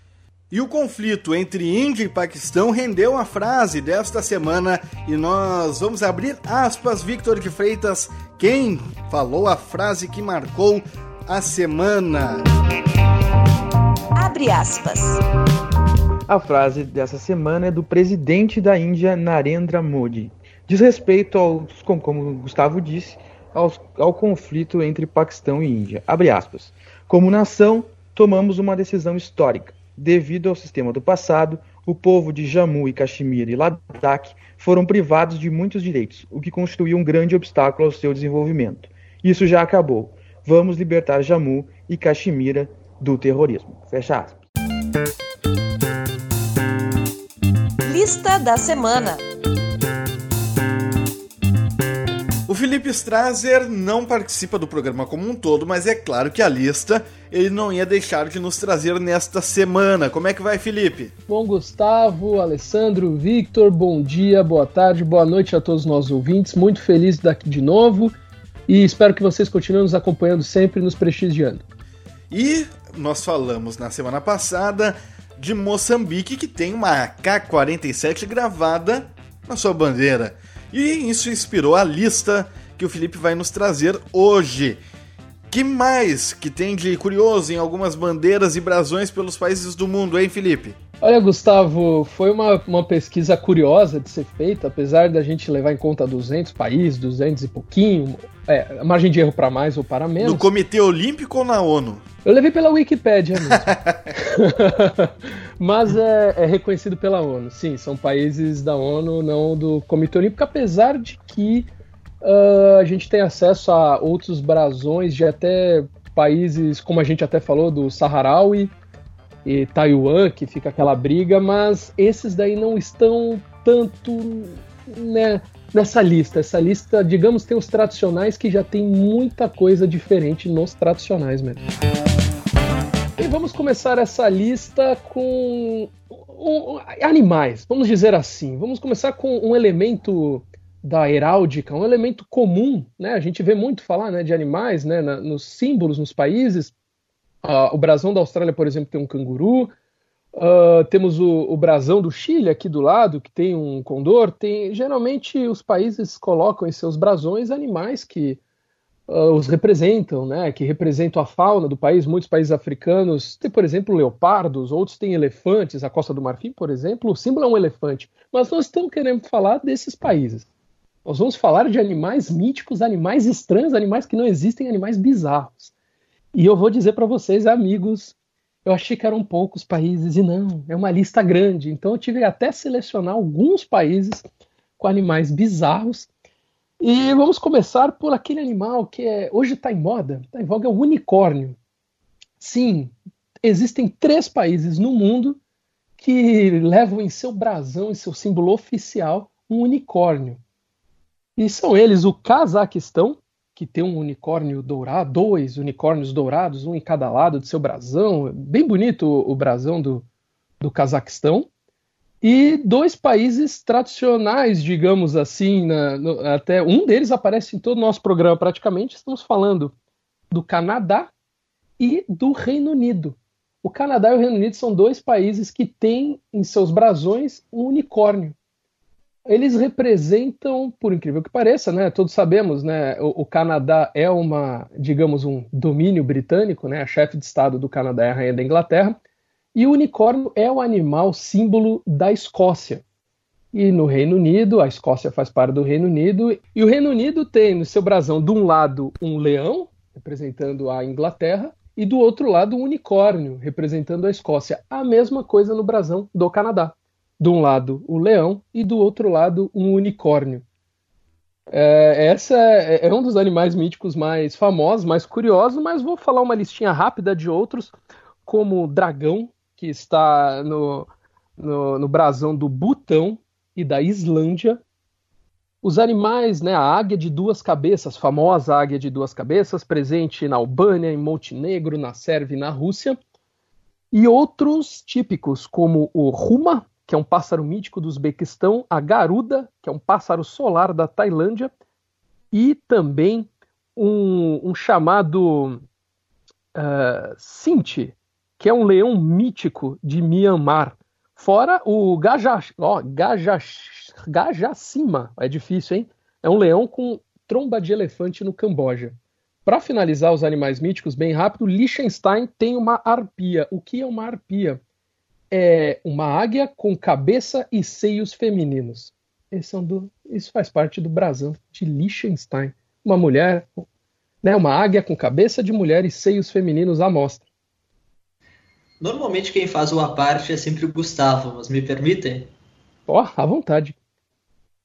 E o conflito entre Índia e Paquistão rendeu a frase desta semana e nós vamos abrir aspas, Victor de Freitas, quem falou a frase que marcou a semana. Abre aspas. A frase dessa semana é do presidente da Índia, Narendra Modi diz respeito aos, como Gustavo disse, aos, ao conflito entre Paquistão e Índia. Abre aspas. Como nação, tomamos uma decisão histórica. Devido ao sistema do passado, o povo de Jammu e Caxemira e Ladakh foram privados de muitos direitos, o que constituiu um grande obstáculo ao seu desenvolvimento. Isso já acabou. Vamos libertar Jammu e Caxemira do terrorismo. Fecha aspas. Lista da semana. Felipe Strasser não participa do programa como um todo, mas é claro que a lista ele não ia deixar de nos trazer nesta semana. Como é que vai, Felipe? Bom, Gustavo, Alessandro, Victor, bom dia, boa tarde, boa noite a todos os nossos ouvintes. Muito feliz daqui de novo e espero que vocês continuem nos acompanhando sempre, nos prestigiando. E nós falamos na semana passada de Moçambique, que tem uma AK-47 gravada na sua bandeira. E isso inspirou a lista que o Felipe vai nos trazer hoje. Que mais que tem de curioso em algumas bandeiras e brasões pelos países do mundo, hein, Felipe? Olha, Gustavo, foi uma, uma pesquisa curiosa de ser feita, apesar da gente levar em conta 200 países, 200 e pouquinho, é, margem de erro para mais ou para menos. No Comitê Olímpico ou na ONU? Eu levei pela Wikipédia mesmo. Mas é, é, reconhecido pela ONU. Sim, são países da ONU, não do Comitê Olímpico, apesar de que uh, a gente tem acesso a outros brasões de até países, como a gente até falou, do Saharaui e Taiwan, que fica aquela briga, mas esses daí não estão tanto né, nessa lista. Essa lista, digamos, tem os tradicionais que já tem muita coisa diferente nos tradicionais mesmo. Vamos começar essa lista com um, animais, vamos dizer assim. Vamos começar com um elemento da heráldica, um elemento comum, né? A gente vê muito falar né, de animais né, na, nos símbolos nos países. Uh, o brasão da Austrália, por exemplo, tem um canguru. Uh, temos o, o, brasão do Chile aqui do lado, que tem um condor. Tem geralmente os países colocam em seus brasões animais que uh, os representam, né? Que representam a fauna do país. Muitos países africanos têm, por exemplo, leopardos. Outros têm elefantes. A Costa do Marfim, por exemplo, o símbolo é um elefante. Mas nós estamos querendo falar desses países. Nós vamos falar de animais míticos, animais estranhos, animais que não existem, animais bizarros. E eu vou dizer para vocês, amigos, eu achei que eram poucos países e não, é uma lista grande. Então eu tive até selecionar alguns países com animais bizarros. E vamos começar por aquele animal que é, hoje está em moda, está em voga, é o unicórnio. Sim, existem três países no mundo que levam em seu brasão, em seu símbolo oficial, um unicórnio. E são eles o Cazaquistão, que tem um unicórnio dourado, dois unicórnios dourados, um em cada lado do seu brasão, bem bonito o, brasão do, do Cazaquistão, e dois países tradicionais, digamos assim, na, no, até um deles aparece em todo o nosso programa praticamente, estamos falando do Canadá e do Reino Unido. O Canadá e o Reino Unido são dois países que têm em seus brasões um unicórnio. Eles representam, por incrível que pareça, né, todos sabemos, né, o, o Canadá é uma, digamos, um domínio britânico, né, a chefe de estado do Canadá é a rainha da Inglaterra, e o unicórnio é o animal símbolo da Escócia. E no Reino Unido, a Escócia faz parte do Reino Unido, e o Reino Unido tem no seu brasão, de um lado, um leão, representando a Inglaterra, e do outro lado um unicórnio, representando a Escócia. A mesma coisa no brasão do Canadá. De um lado o leão e do outro lado um unicórnio. É, essa é, é um dos animais míticos mais famosos, mais curiosos, mas vou falar uma listinha rápida de outros, como o dragão, que está no, no, no brasão do Butão e da Islândia, os animais, né, a águia de duas cabeças, famosa águia de duas cabeças, presente na Albânia, em Montenegro, na Sérvia e na Rússia, e outros típicos, como o ruma, que é um pássaro mítico do Uzbequistão, a garuda, que é um pássaro solar da Tailândia, e também um, um chamado uh, Sinti, que é um leão mítico de Myanmar. Fora o Gajash, ó, Gajash, Gajacima, é difícil, hein? É um leão com tromba de elefante no Camboja. Para finalizar os animais míticos, bem rápido, Liechtenstein tem uma arpia. O que é uma arpia? É uma águia com cabeça e seios femininos. É do, isso faz parte do brasão de Liechtenstein. Uma mulher, né, uma águia com cabeça de mulher e seios femininos à mostra. Normalmente quem faz o aparte é sempre o Gustavo, mas me permitem? Ó, oh, à vontade.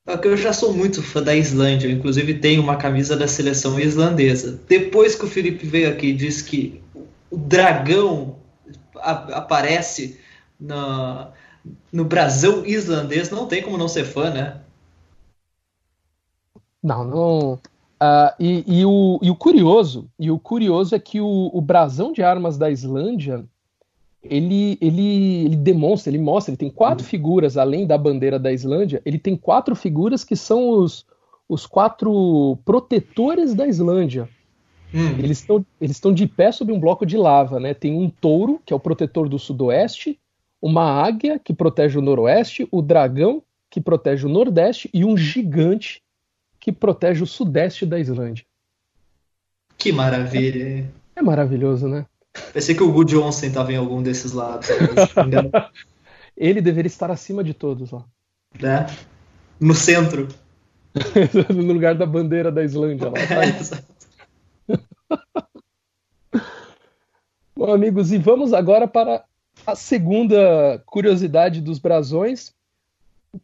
É eu já sou muito fã da Islândia, eu, inclusive tenho uma camisa da seleção islandesa. Depois que o Felipe veio aqui e disse que o dragão aparece na, no brasão islandês, não tem como não ser fã, né? Não, não. Uh, e, e, o, e o curioso, e o curioso é que o, o brasão de armas da Islândia ele, ele, ele demonstra, ele mostra, ele tem quatro uhum. figuras, além da bandeira da Islândia, ele tem quatro figuras que são os, os quatro protetores da Islândia. Uhum. Eles estão eles de pé sobre um bloco de lava, né? Tem um touro, que é o protetor do sudoeste, uma águia, que protege o noroeste, o dragão, que protege o nordeste, e um gigante, que protege o sudeste da Islândia. Que maravilha! É, é maravilhoso, né? Pensei que o Good Johnson estava em algum desses lados. Ele deveria estar acima de todos lá. Né? No centro. no lugar da bandeira da Islândia lá. Tá Bom, amigos, e vamos agora para a segunda curiosidade dos brasões.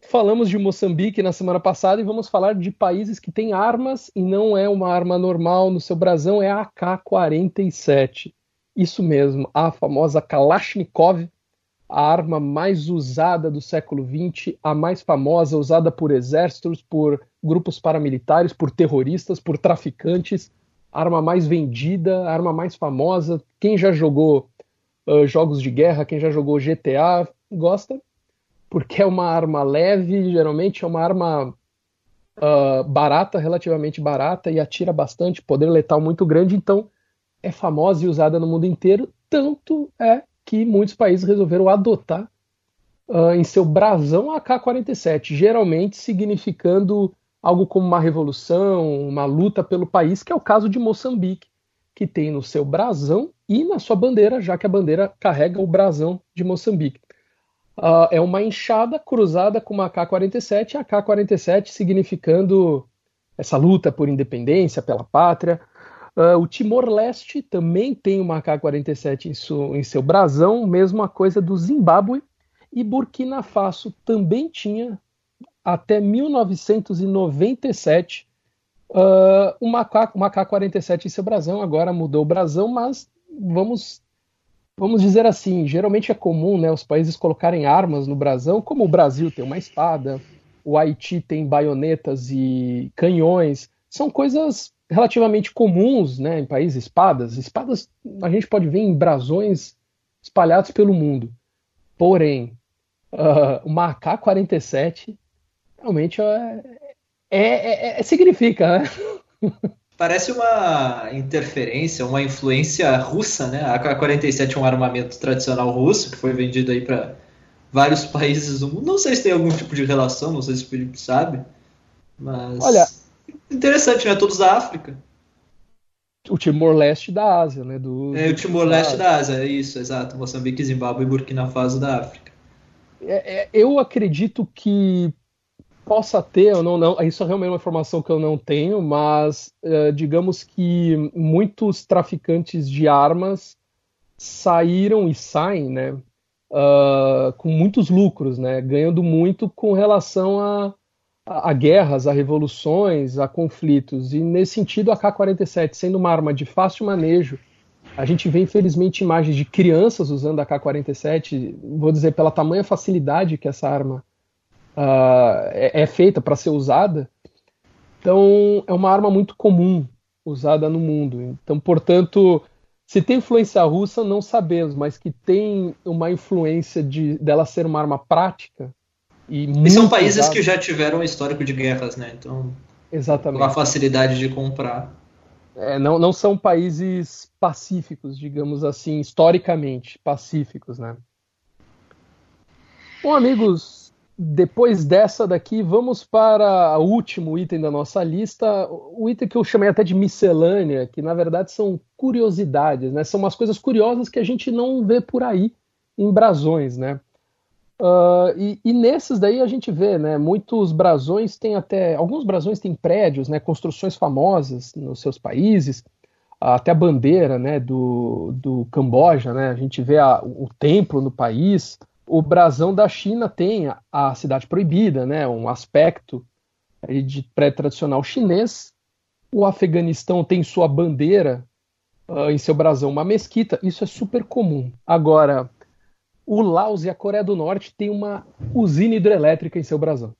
Falamos de Moçambique na semana passada e vamos falar de países que têm armas e não é uma arma normal no seu brasão, é a AK-47. Isso mesmo, a famosa Kalashnikov, a arma mais usada do século XX, a mais famosa, usada por exércitos, por grupos paramilitares, por terroristas, por traficantes, a arma mais vendida, a arma mais famosa. Quem já jogou uh, jogos de guerra, quem já jogou GTA, gosta, porque é uma arma leve, geralmente é uma arma uh, barata, relativamente barata, e atira bastante, poder letal muito grande, então é famosa e usada no mundo inteiro, tanto é que muitos países resolveram adotar uh, em seu brasão a AK-47, geralmente significando algo como uma revolução, uma luta pelo país, que é o caso de Moçambique, que tem no seu brasão e na sua bandeira, já que a bandeira carrega o brasão de Moçambique. Uh, é uma enxada cruzada com uma AK-47, a AK-47 significando essa luta por independência, pela pátria, Uh, o Timor-Leste também tem uma AK-47 em, em, seu brasão, mesma coisa do Zimbábue, e Burkina Faso também tinha, até 1997, uh, uma, AK-47 em seu brasão, agora mudou o brasão, mas vamos, vamos dizer assim, geralmente é comum né, os países colocarem armas no brasão, como o Brasil tem uma espada, o Haiti tem baionetas e canhões, são coisas relativamente comuns né, em países. Espadas. Espadas a gente pode ver em brasões espalhados pelo mundo. Porém, uh, uma AK-47 realmente é, é, é, é, significa, né? Parece uma interferência, uma influência russa, né? A AK-47 é um armamento tradicional russo que foi vendido aí para vários países do mundo. Não sei se tem algum tipo de relação, não sei se o Felipe sabe, mas Olha, interessante, né? Todos da África. O Timor-Leste da Ásia, né? Do, é, o Timor-Leste da Ásia, é isso, exato. Moçambique, Zimbábue e Burkina Faso da África. É, é, eu acredito que possa ter, ou não, não, isso é realmente uma informação que eu não tenho, mas uh, digamos que muitos traficantes de armas saíram e saem, né, uh, com muitos lucros, né, ganhando muito com relação a, a, guerras, a revoluções, a conflitos. E nesse sentido, a K-47 sendo uma arma de fácil manejo, a gente vê infelizmente imagens de crianças usando a K-47, vou dizer pela tamanha facilidade que essa arma uh, é, é, feita para ser usada. Então, é uma arma muito comum usada no mundo. Então, portanto, se tem influência russa, não sabemos, mas que tem uma influência de dela ser uma arma prática. E, e são países que já tiveram um histórico de guerras, né? Então, Exatamente. com a facilidade de comprar. É, não, não são países pacíficos, digamos assim, historicamente pacíficos, né? Bom, amigos, depois dessa daqui, vamos para o último item da nossa lista, o item que eu chamei até de miscelânea, que na verdade são curiosidades, né? São umas coisas curiosas que a gente não vê por aí em brasões, né? Uh, e, e, nesses daí a gente vê, né? Muitos brasões têm até. Alguns brasões têm prédios, né? Construções famosas nos seus países, até a bandeira, né? Do, do Camboja, né? A gente vê a, o templo no país o brasão da China tem a cidade proibida, né, um aspecto de pré-tradicional chinês. O Afeganistão tem sua bandeira uh, em seu brasão uma mesquita, isso é super comum. Agora, o Laos e a Coreia do Norte têm uma usina hidrelétrica em seu brasão.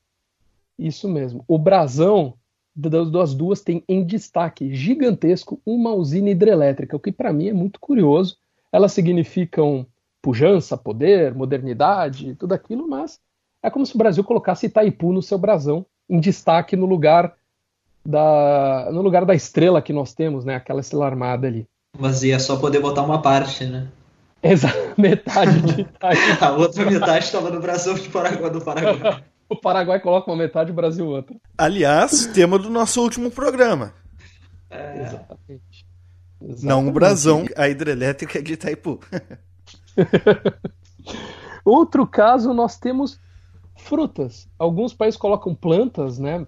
Isso mesmo. O brasão das duas tem em destaque gigantesco uma usina hidrelétrica, o que para mim é muito curioso. Elas significam pujança, poder, modernidade, tudo aquilo, mas é como se o Brasil colocasse Itaipu no seu brasão, em destaque no lugar da, no lugar da estrela que nós temos, né? Aquela estrela armada ali. Mas ia só poder botar uma parte, né? Exato, metade de Itaipu. A outra metade estava no brasão do Paraguai. Do Paraguai. o Paraguai coloca uma metade, o Brasil outra. Aliás, tema do nosso último programa. É... Exatamente. Exatamente. Não o brasão, a hidrelétrica de Itaipu. Outro caso, nós temos frutas. Alguns países colocam plantas, né?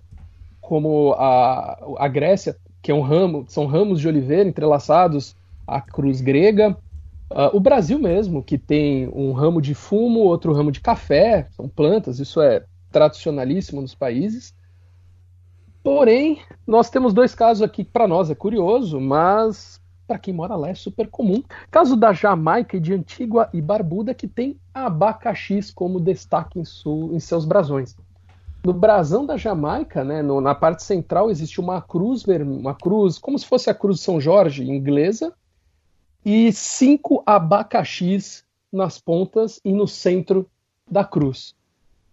Como a, a Grécia, que é um ramo, são ramos de oliveira entrelaçados à cruz grega. Uh, o Brasil mesmo, que tem um ramo de fumo, outro ramo de café, são plantas, isso é tradicionalíssimo nos países. Porém, nós temos dois casos aqui que para nós é curioso, mas para quem mora lá é super comum. Caso da Jamaica e de Antigua e Barbuda, que tem abacaxis como destaque em, su, em seus brasões. No brasão da Jamaica, né, no, na parte central, existe uma cruz, uma cruz, como se fosse a cruz de São Jorge inglesa, e cinco abacaxis nas pontas e no centro da cruz.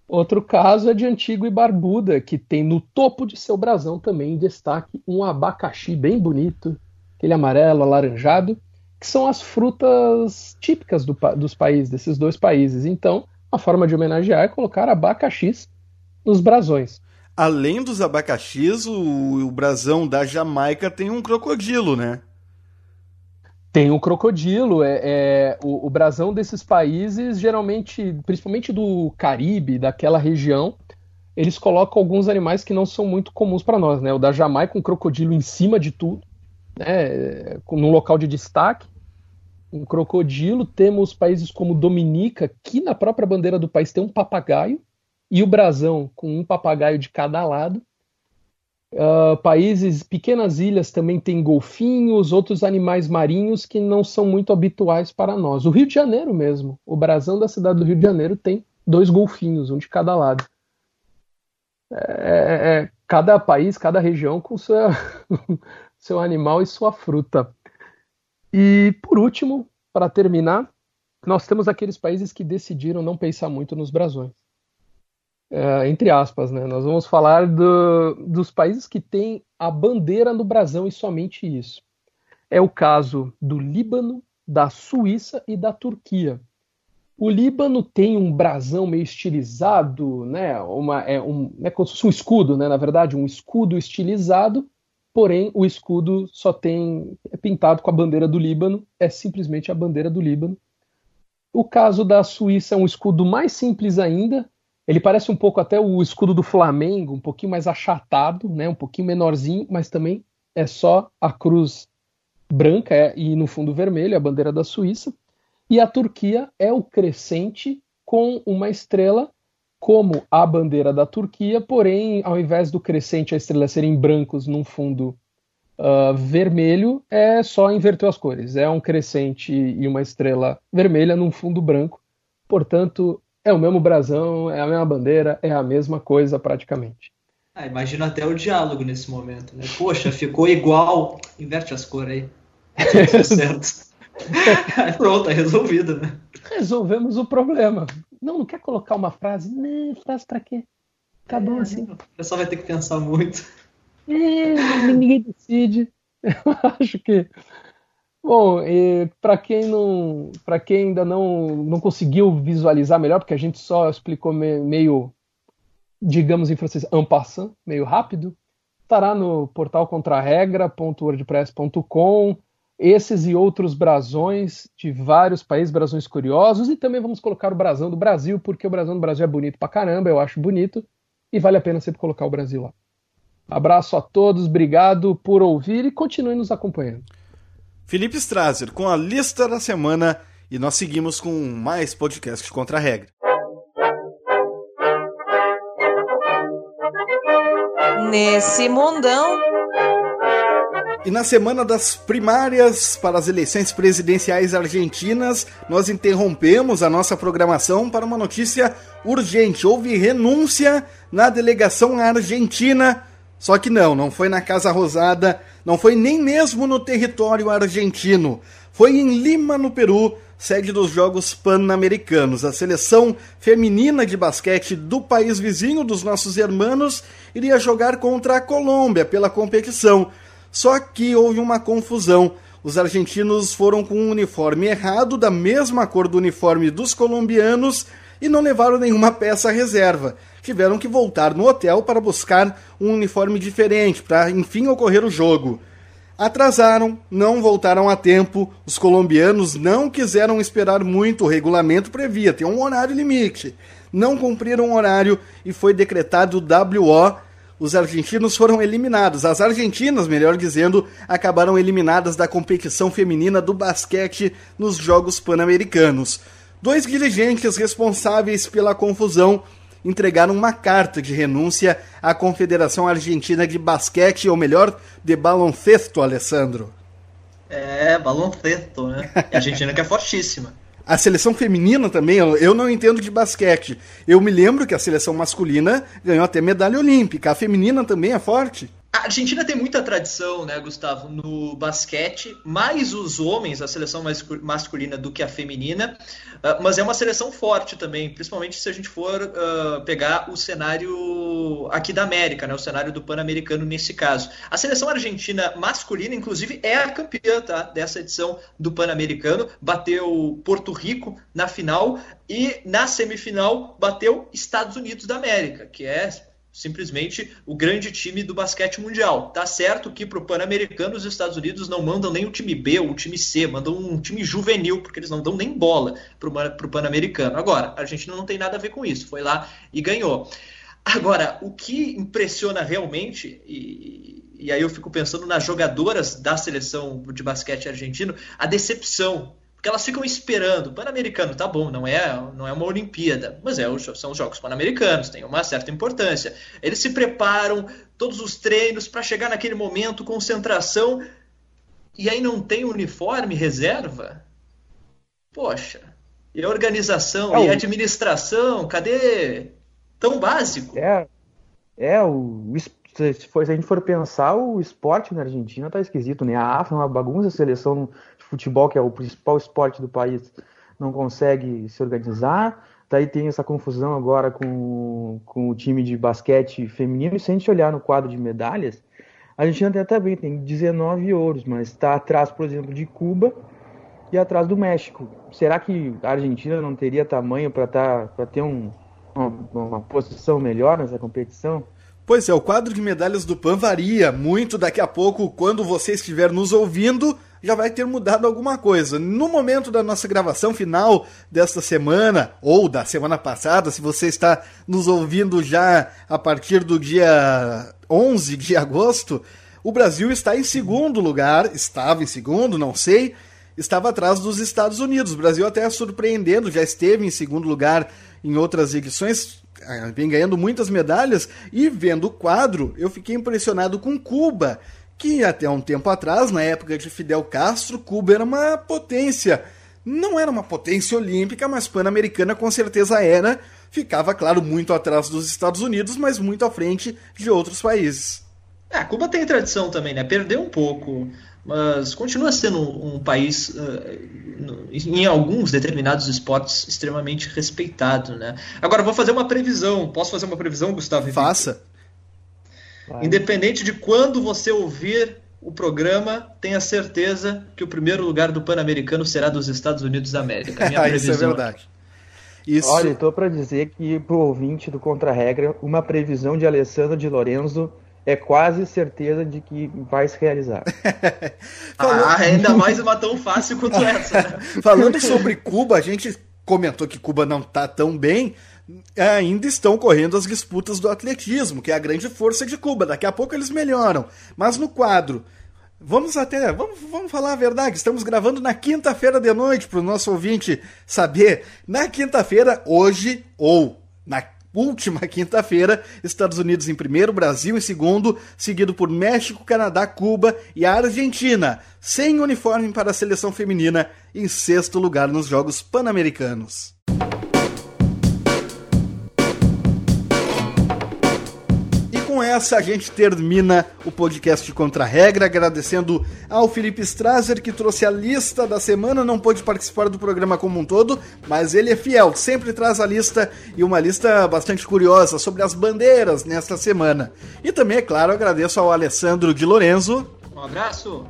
Outro caso é de Antigua e Barbuda, que tem no topo de seu brasão também em destaque um abacaxi bem bonito, aquele amarelo, alaranjado, que são as frutas típicas do, dos países, desses dois países. Então, a forma de homenagear é colocar abacaxis nos brasões. Além dos abacaxis, o, o brasão da Jamaica tem um crocodilo, né? Tem um crocodilo. É, é o, o, brasão desses países, geralmente, principalmente do Caribe, daquela região, eles colocam alguns animais que não são muito comuns para nós, né? O da Jamaica, um crocodilo em cima de tudo né, num local de destaque, um crocodilo. Temos países como Dominica, que na própria bandeira do país tem um papagaio, e o brasão com um papagaio de cada lado. Uh, países, pequenas ilhas também têm golfinhos, outros animais marinhos que não são muito habituais para nós. O Rio de Janeiro mesmo, o brasão da cidade do Rio de Janeiro tem dois golfinhos, um de cada lado. É, é, é cada país, cada região com seu, seu animal e sua fruta. E por último, para terminar, nós temos aqueles países que decidiram não pensar muito nos brasões. É, entre aspas, né? Nós vamos falar do, dos países que têm a bandeira no brasão e somente isso. É o caso do Líbano, da Suíça e da Turquia. O Líbano tem um brasão meio estilizado, né? Uma, é, um, é como se fosse um escudo, né? Na verdade, um escudo estilizado, porém o escudo só tem é pintado com a bandeira do Líbano, é simplesmente a bandeira do Líbano. O caso da Suíça é um escudo mais simples ainda. Ele parece um pouco até o escudo do Flamengo, um pouquinho mais achatado, né? Um pouquinho menorzinho, mas também é só a cruz branca é, e no fundo vermelho, a bandeira da Suíça. E a Turquia é o crescente com uma estrela como a bandeira da Turquia, porém, ao invés do crescente a estrela serem brancos num fundo uh, vermelho, é só inverter as cores. É um crescente e uma estrela vermelha num fundo branco. Portanto, é o mesmo brasão, é a mesma bandeira, é a mesma coisa praticamente. Ah, imagina até o diálogo nesse momento, né? Poxa, ficou igual. Inverte as cores aí. Tá certo. Pronto, é resolvido, né? Resolvemos o problema. Não, não quer colocar uma frase? Não, frase pra quê? Tá bom é, assim. O pessoal vai ter que pensar muito. É, ninguém decide. Eu acho que. Bom, para quem não, para quem ainda não, não conseguiu visualizar melhor, porque a gente só explicou meio, digamos em francês, en passant, meio rápido, estará no portal contraregra.wordpress.com esses e outros brasões de vários países, brasões curiosos, e também vamos colocar o brasão do Brasil, porque o brasão do Brasil é bonito pra caramba, eu acho bonito, e vale a pena sempre colocar o Brasil lá. Abraço a todos, obrigado por ouvir e continue nos acompanhando. Felipe Strasser com a lista da semana e nós seguimos com mais podcast contra a regra. Nesse mundão e na semana das primárias para as eleições presidenciais argentinas, nós interrompemos a nossa programação para uma notícia urgente. Houve renúncia na delegação argentina. Só que não, não foi na Casa Rosada, não foi nem mesmo no território argentino. Foi em Lima, no Peru, sede dos Jogos Pan-Americanos. A seleção feminina de basquete do país vizinho dos nossos irmãos iria jogar contra a Colômbia pela competição. Só que houve uma confusão. Os argentinos foram com um uniforme errado, da mesma cor do uniforme dos colombianos, e não levaram nenhuma peça reserva. Tiveram que voltar no hotel para buscar um uniforme diferente, para enfim ocorrer o jogo. Atrasaram, não voltaram a tempo, os colombianos não quiseram esperar muito, o regulamento previa, tem um horário limite. Não cumpriram o horário e foi decretado WO os argentinos foram eliminados. As argentinas, melhor dizendo, acabaram eliminadas da competição feminina do basquete nos Jogos Pan-Americanos. Dois dirigentes responsáveis pela confusão entregaram uma carta de renúncia à Confederação Argentina de Basquete, ou melhor, de baloncesto, Alessandro. É, baloncesto, né? E a Argentina que é fortíssima. A seleção feminina também, eu não entendo de basquete. Eu me lembro que a seleção masculina ganhou até medalha olímpica. A feminina também é forte. A Argentina tem muita tradição, né, Gustavo, no basquete, mais os homens, a seleção mais masculina do que a feminina, uh, mas é uma seleção forte também, principalmente se a gente for uh, pegar o cenário aqui da América, né, o cenário do Pan-Americano nesse caso. A seleção argentina masculina, inclusive, é a campeã tá, dessa edição do Pan-Americano, bateu Porto Rico na final e na semifinal bateu Estados Unidos da América, que é simplesmente o grande time do basquete mundial. Tá certo que para o Pan-Americano os Estados Unidos não mandam nem o time B ou o time C, mandam um time juvenil, porque eles não dão nem bola para o Pan-Americano. Agora, a Argentina não tem nada a ver com isso, foi lá e ganhou. Agora, o que impressiona realmente, e, e aí eu fico pensando nas jogadoras da seleção de basquete argentino, a decepção porque elas ficam esperando. Pan-Americano, tá bom, não é, não é uma Olimpíada, mas é, são os Jogos Pan-Americanos, tem uma certa importância. Eles se preparam, todos os treinos, para chegar naquele momento, concentração, e aí não tem uniforme reserva? Poxa, e a organização, é, e a administração, cadê? Tão básico. É, é o, se, for, se, a gente for pensar, o esporte na Argentina tá esquisito, né? A AFA é uma bagunça, a seleção futebol, que é o principal esporte do país, não consegue se organizar. Daí tem essa confusão agora com, com o time de basquete feminino. E se a gente olhar no quadro de medalhas, a Argentina até bem, tem 19 ouros, mas está atrás, por exemplo, de Cuba e atrás do México. Será que a Argentina não teria tamanho para tá, ter um, uma, uma posição melhor nessa competição? Pois é, o quadro de medalhas do PAN varia muito. Daqui a pouco, quando você estiver nos ouvindo, já vai ter mudado alguma coisa. No momento da nossa gravação final desta semana, ou da semana passada, se você está nos ouvindo já a partir do dia 11 de agosto, o Brasil está em segundo lugar, estava em segundo, não sei, estava atrás dos Estados Unidos. O Brasil até surpreendendo, já esteve em segundo lugar em outras edições, ah, vem ganhando muitas medalhas e vendo o quadro, eu fiquei impressionado com Cuba, que até um tempo atrás, na época de Fidel Castro, Cuba era uma potência. Não era uma potência olímpica, mas pan-americana com certeza era. Ficava, claro, muito atrás dos Estados Unidos, mas muito à frente de outros países. É, Cuba tem tradição também, né? Perdeu um pouco mas continua sendo um, um país uh, em alguns determinados esportes extremamente respeitado, né? Agora vou fazer uma previsão. Posso fazer uma previsão, Gustavo? Faça. Independente de quando você ouvir o programa, tenha certeza que o primeiro lugar do Pan-Americano será dos Estados Unidos da América. Minha previsão. Isso é verdade. Isso... Olha, estou para dizer que para o ouvinte do Contra-Regra, uma previsão de Alessandro de Lorenzo é quase certeza de que vai se realizar. ah, ainda mais uma tão fácil quanto essa. Né? Falando sobre Cuba, a gente comentou que Cuba não está tão bem. Ainda estão correndo as disputas do atletismo, que é a grande força de Cuba. Daqui a pouco eles melhoram. Mas no quadro, vamos até. Vamos, vamos falar a verdade. Estamos gravando na quinta-feira de noite para o nosso ouvinte saber. Na quinta-feira, hoje, ou na última quinta-feira, Estados Unidos em primeiro, Brasil em segundo, seguido por México, Canadá, Cuba e a Argentina, sem uniforme para a seleção feminina, em sexto lugar nos Jogos Pan-Americanos. Essa a gente termina o podcast de Contra Regra, agradecendo ao Felipe Strasser que trouxe a lista da semana, não pôde participar do programa como um todo, mas ele é fiel, sempre traz a lista e uma lista bastante curiosa sobre as bandeiras nesta semana. E também, é claro, agradeço ao Alessandro de Lorenzo. Um abraço.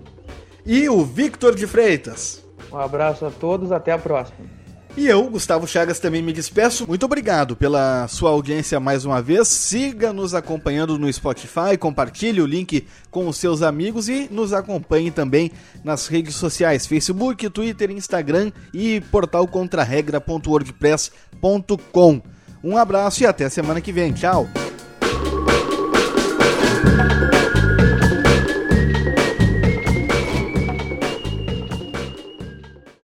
E o Victor de Freitas. Um abraço a todos, até a próxima. E eu, Gustavo Chagas, também me despeço. Muito obrigado pela sua audiência mais uma vez. Siga nos acompanhando no Spotify, compartilhe o link com os seus amigos e nos acompanhe também nas redes sociais: Facebook, Twitter, Instagram e portal contraregra.wordpress.com. Um abraço e até semana que vem. Tchau!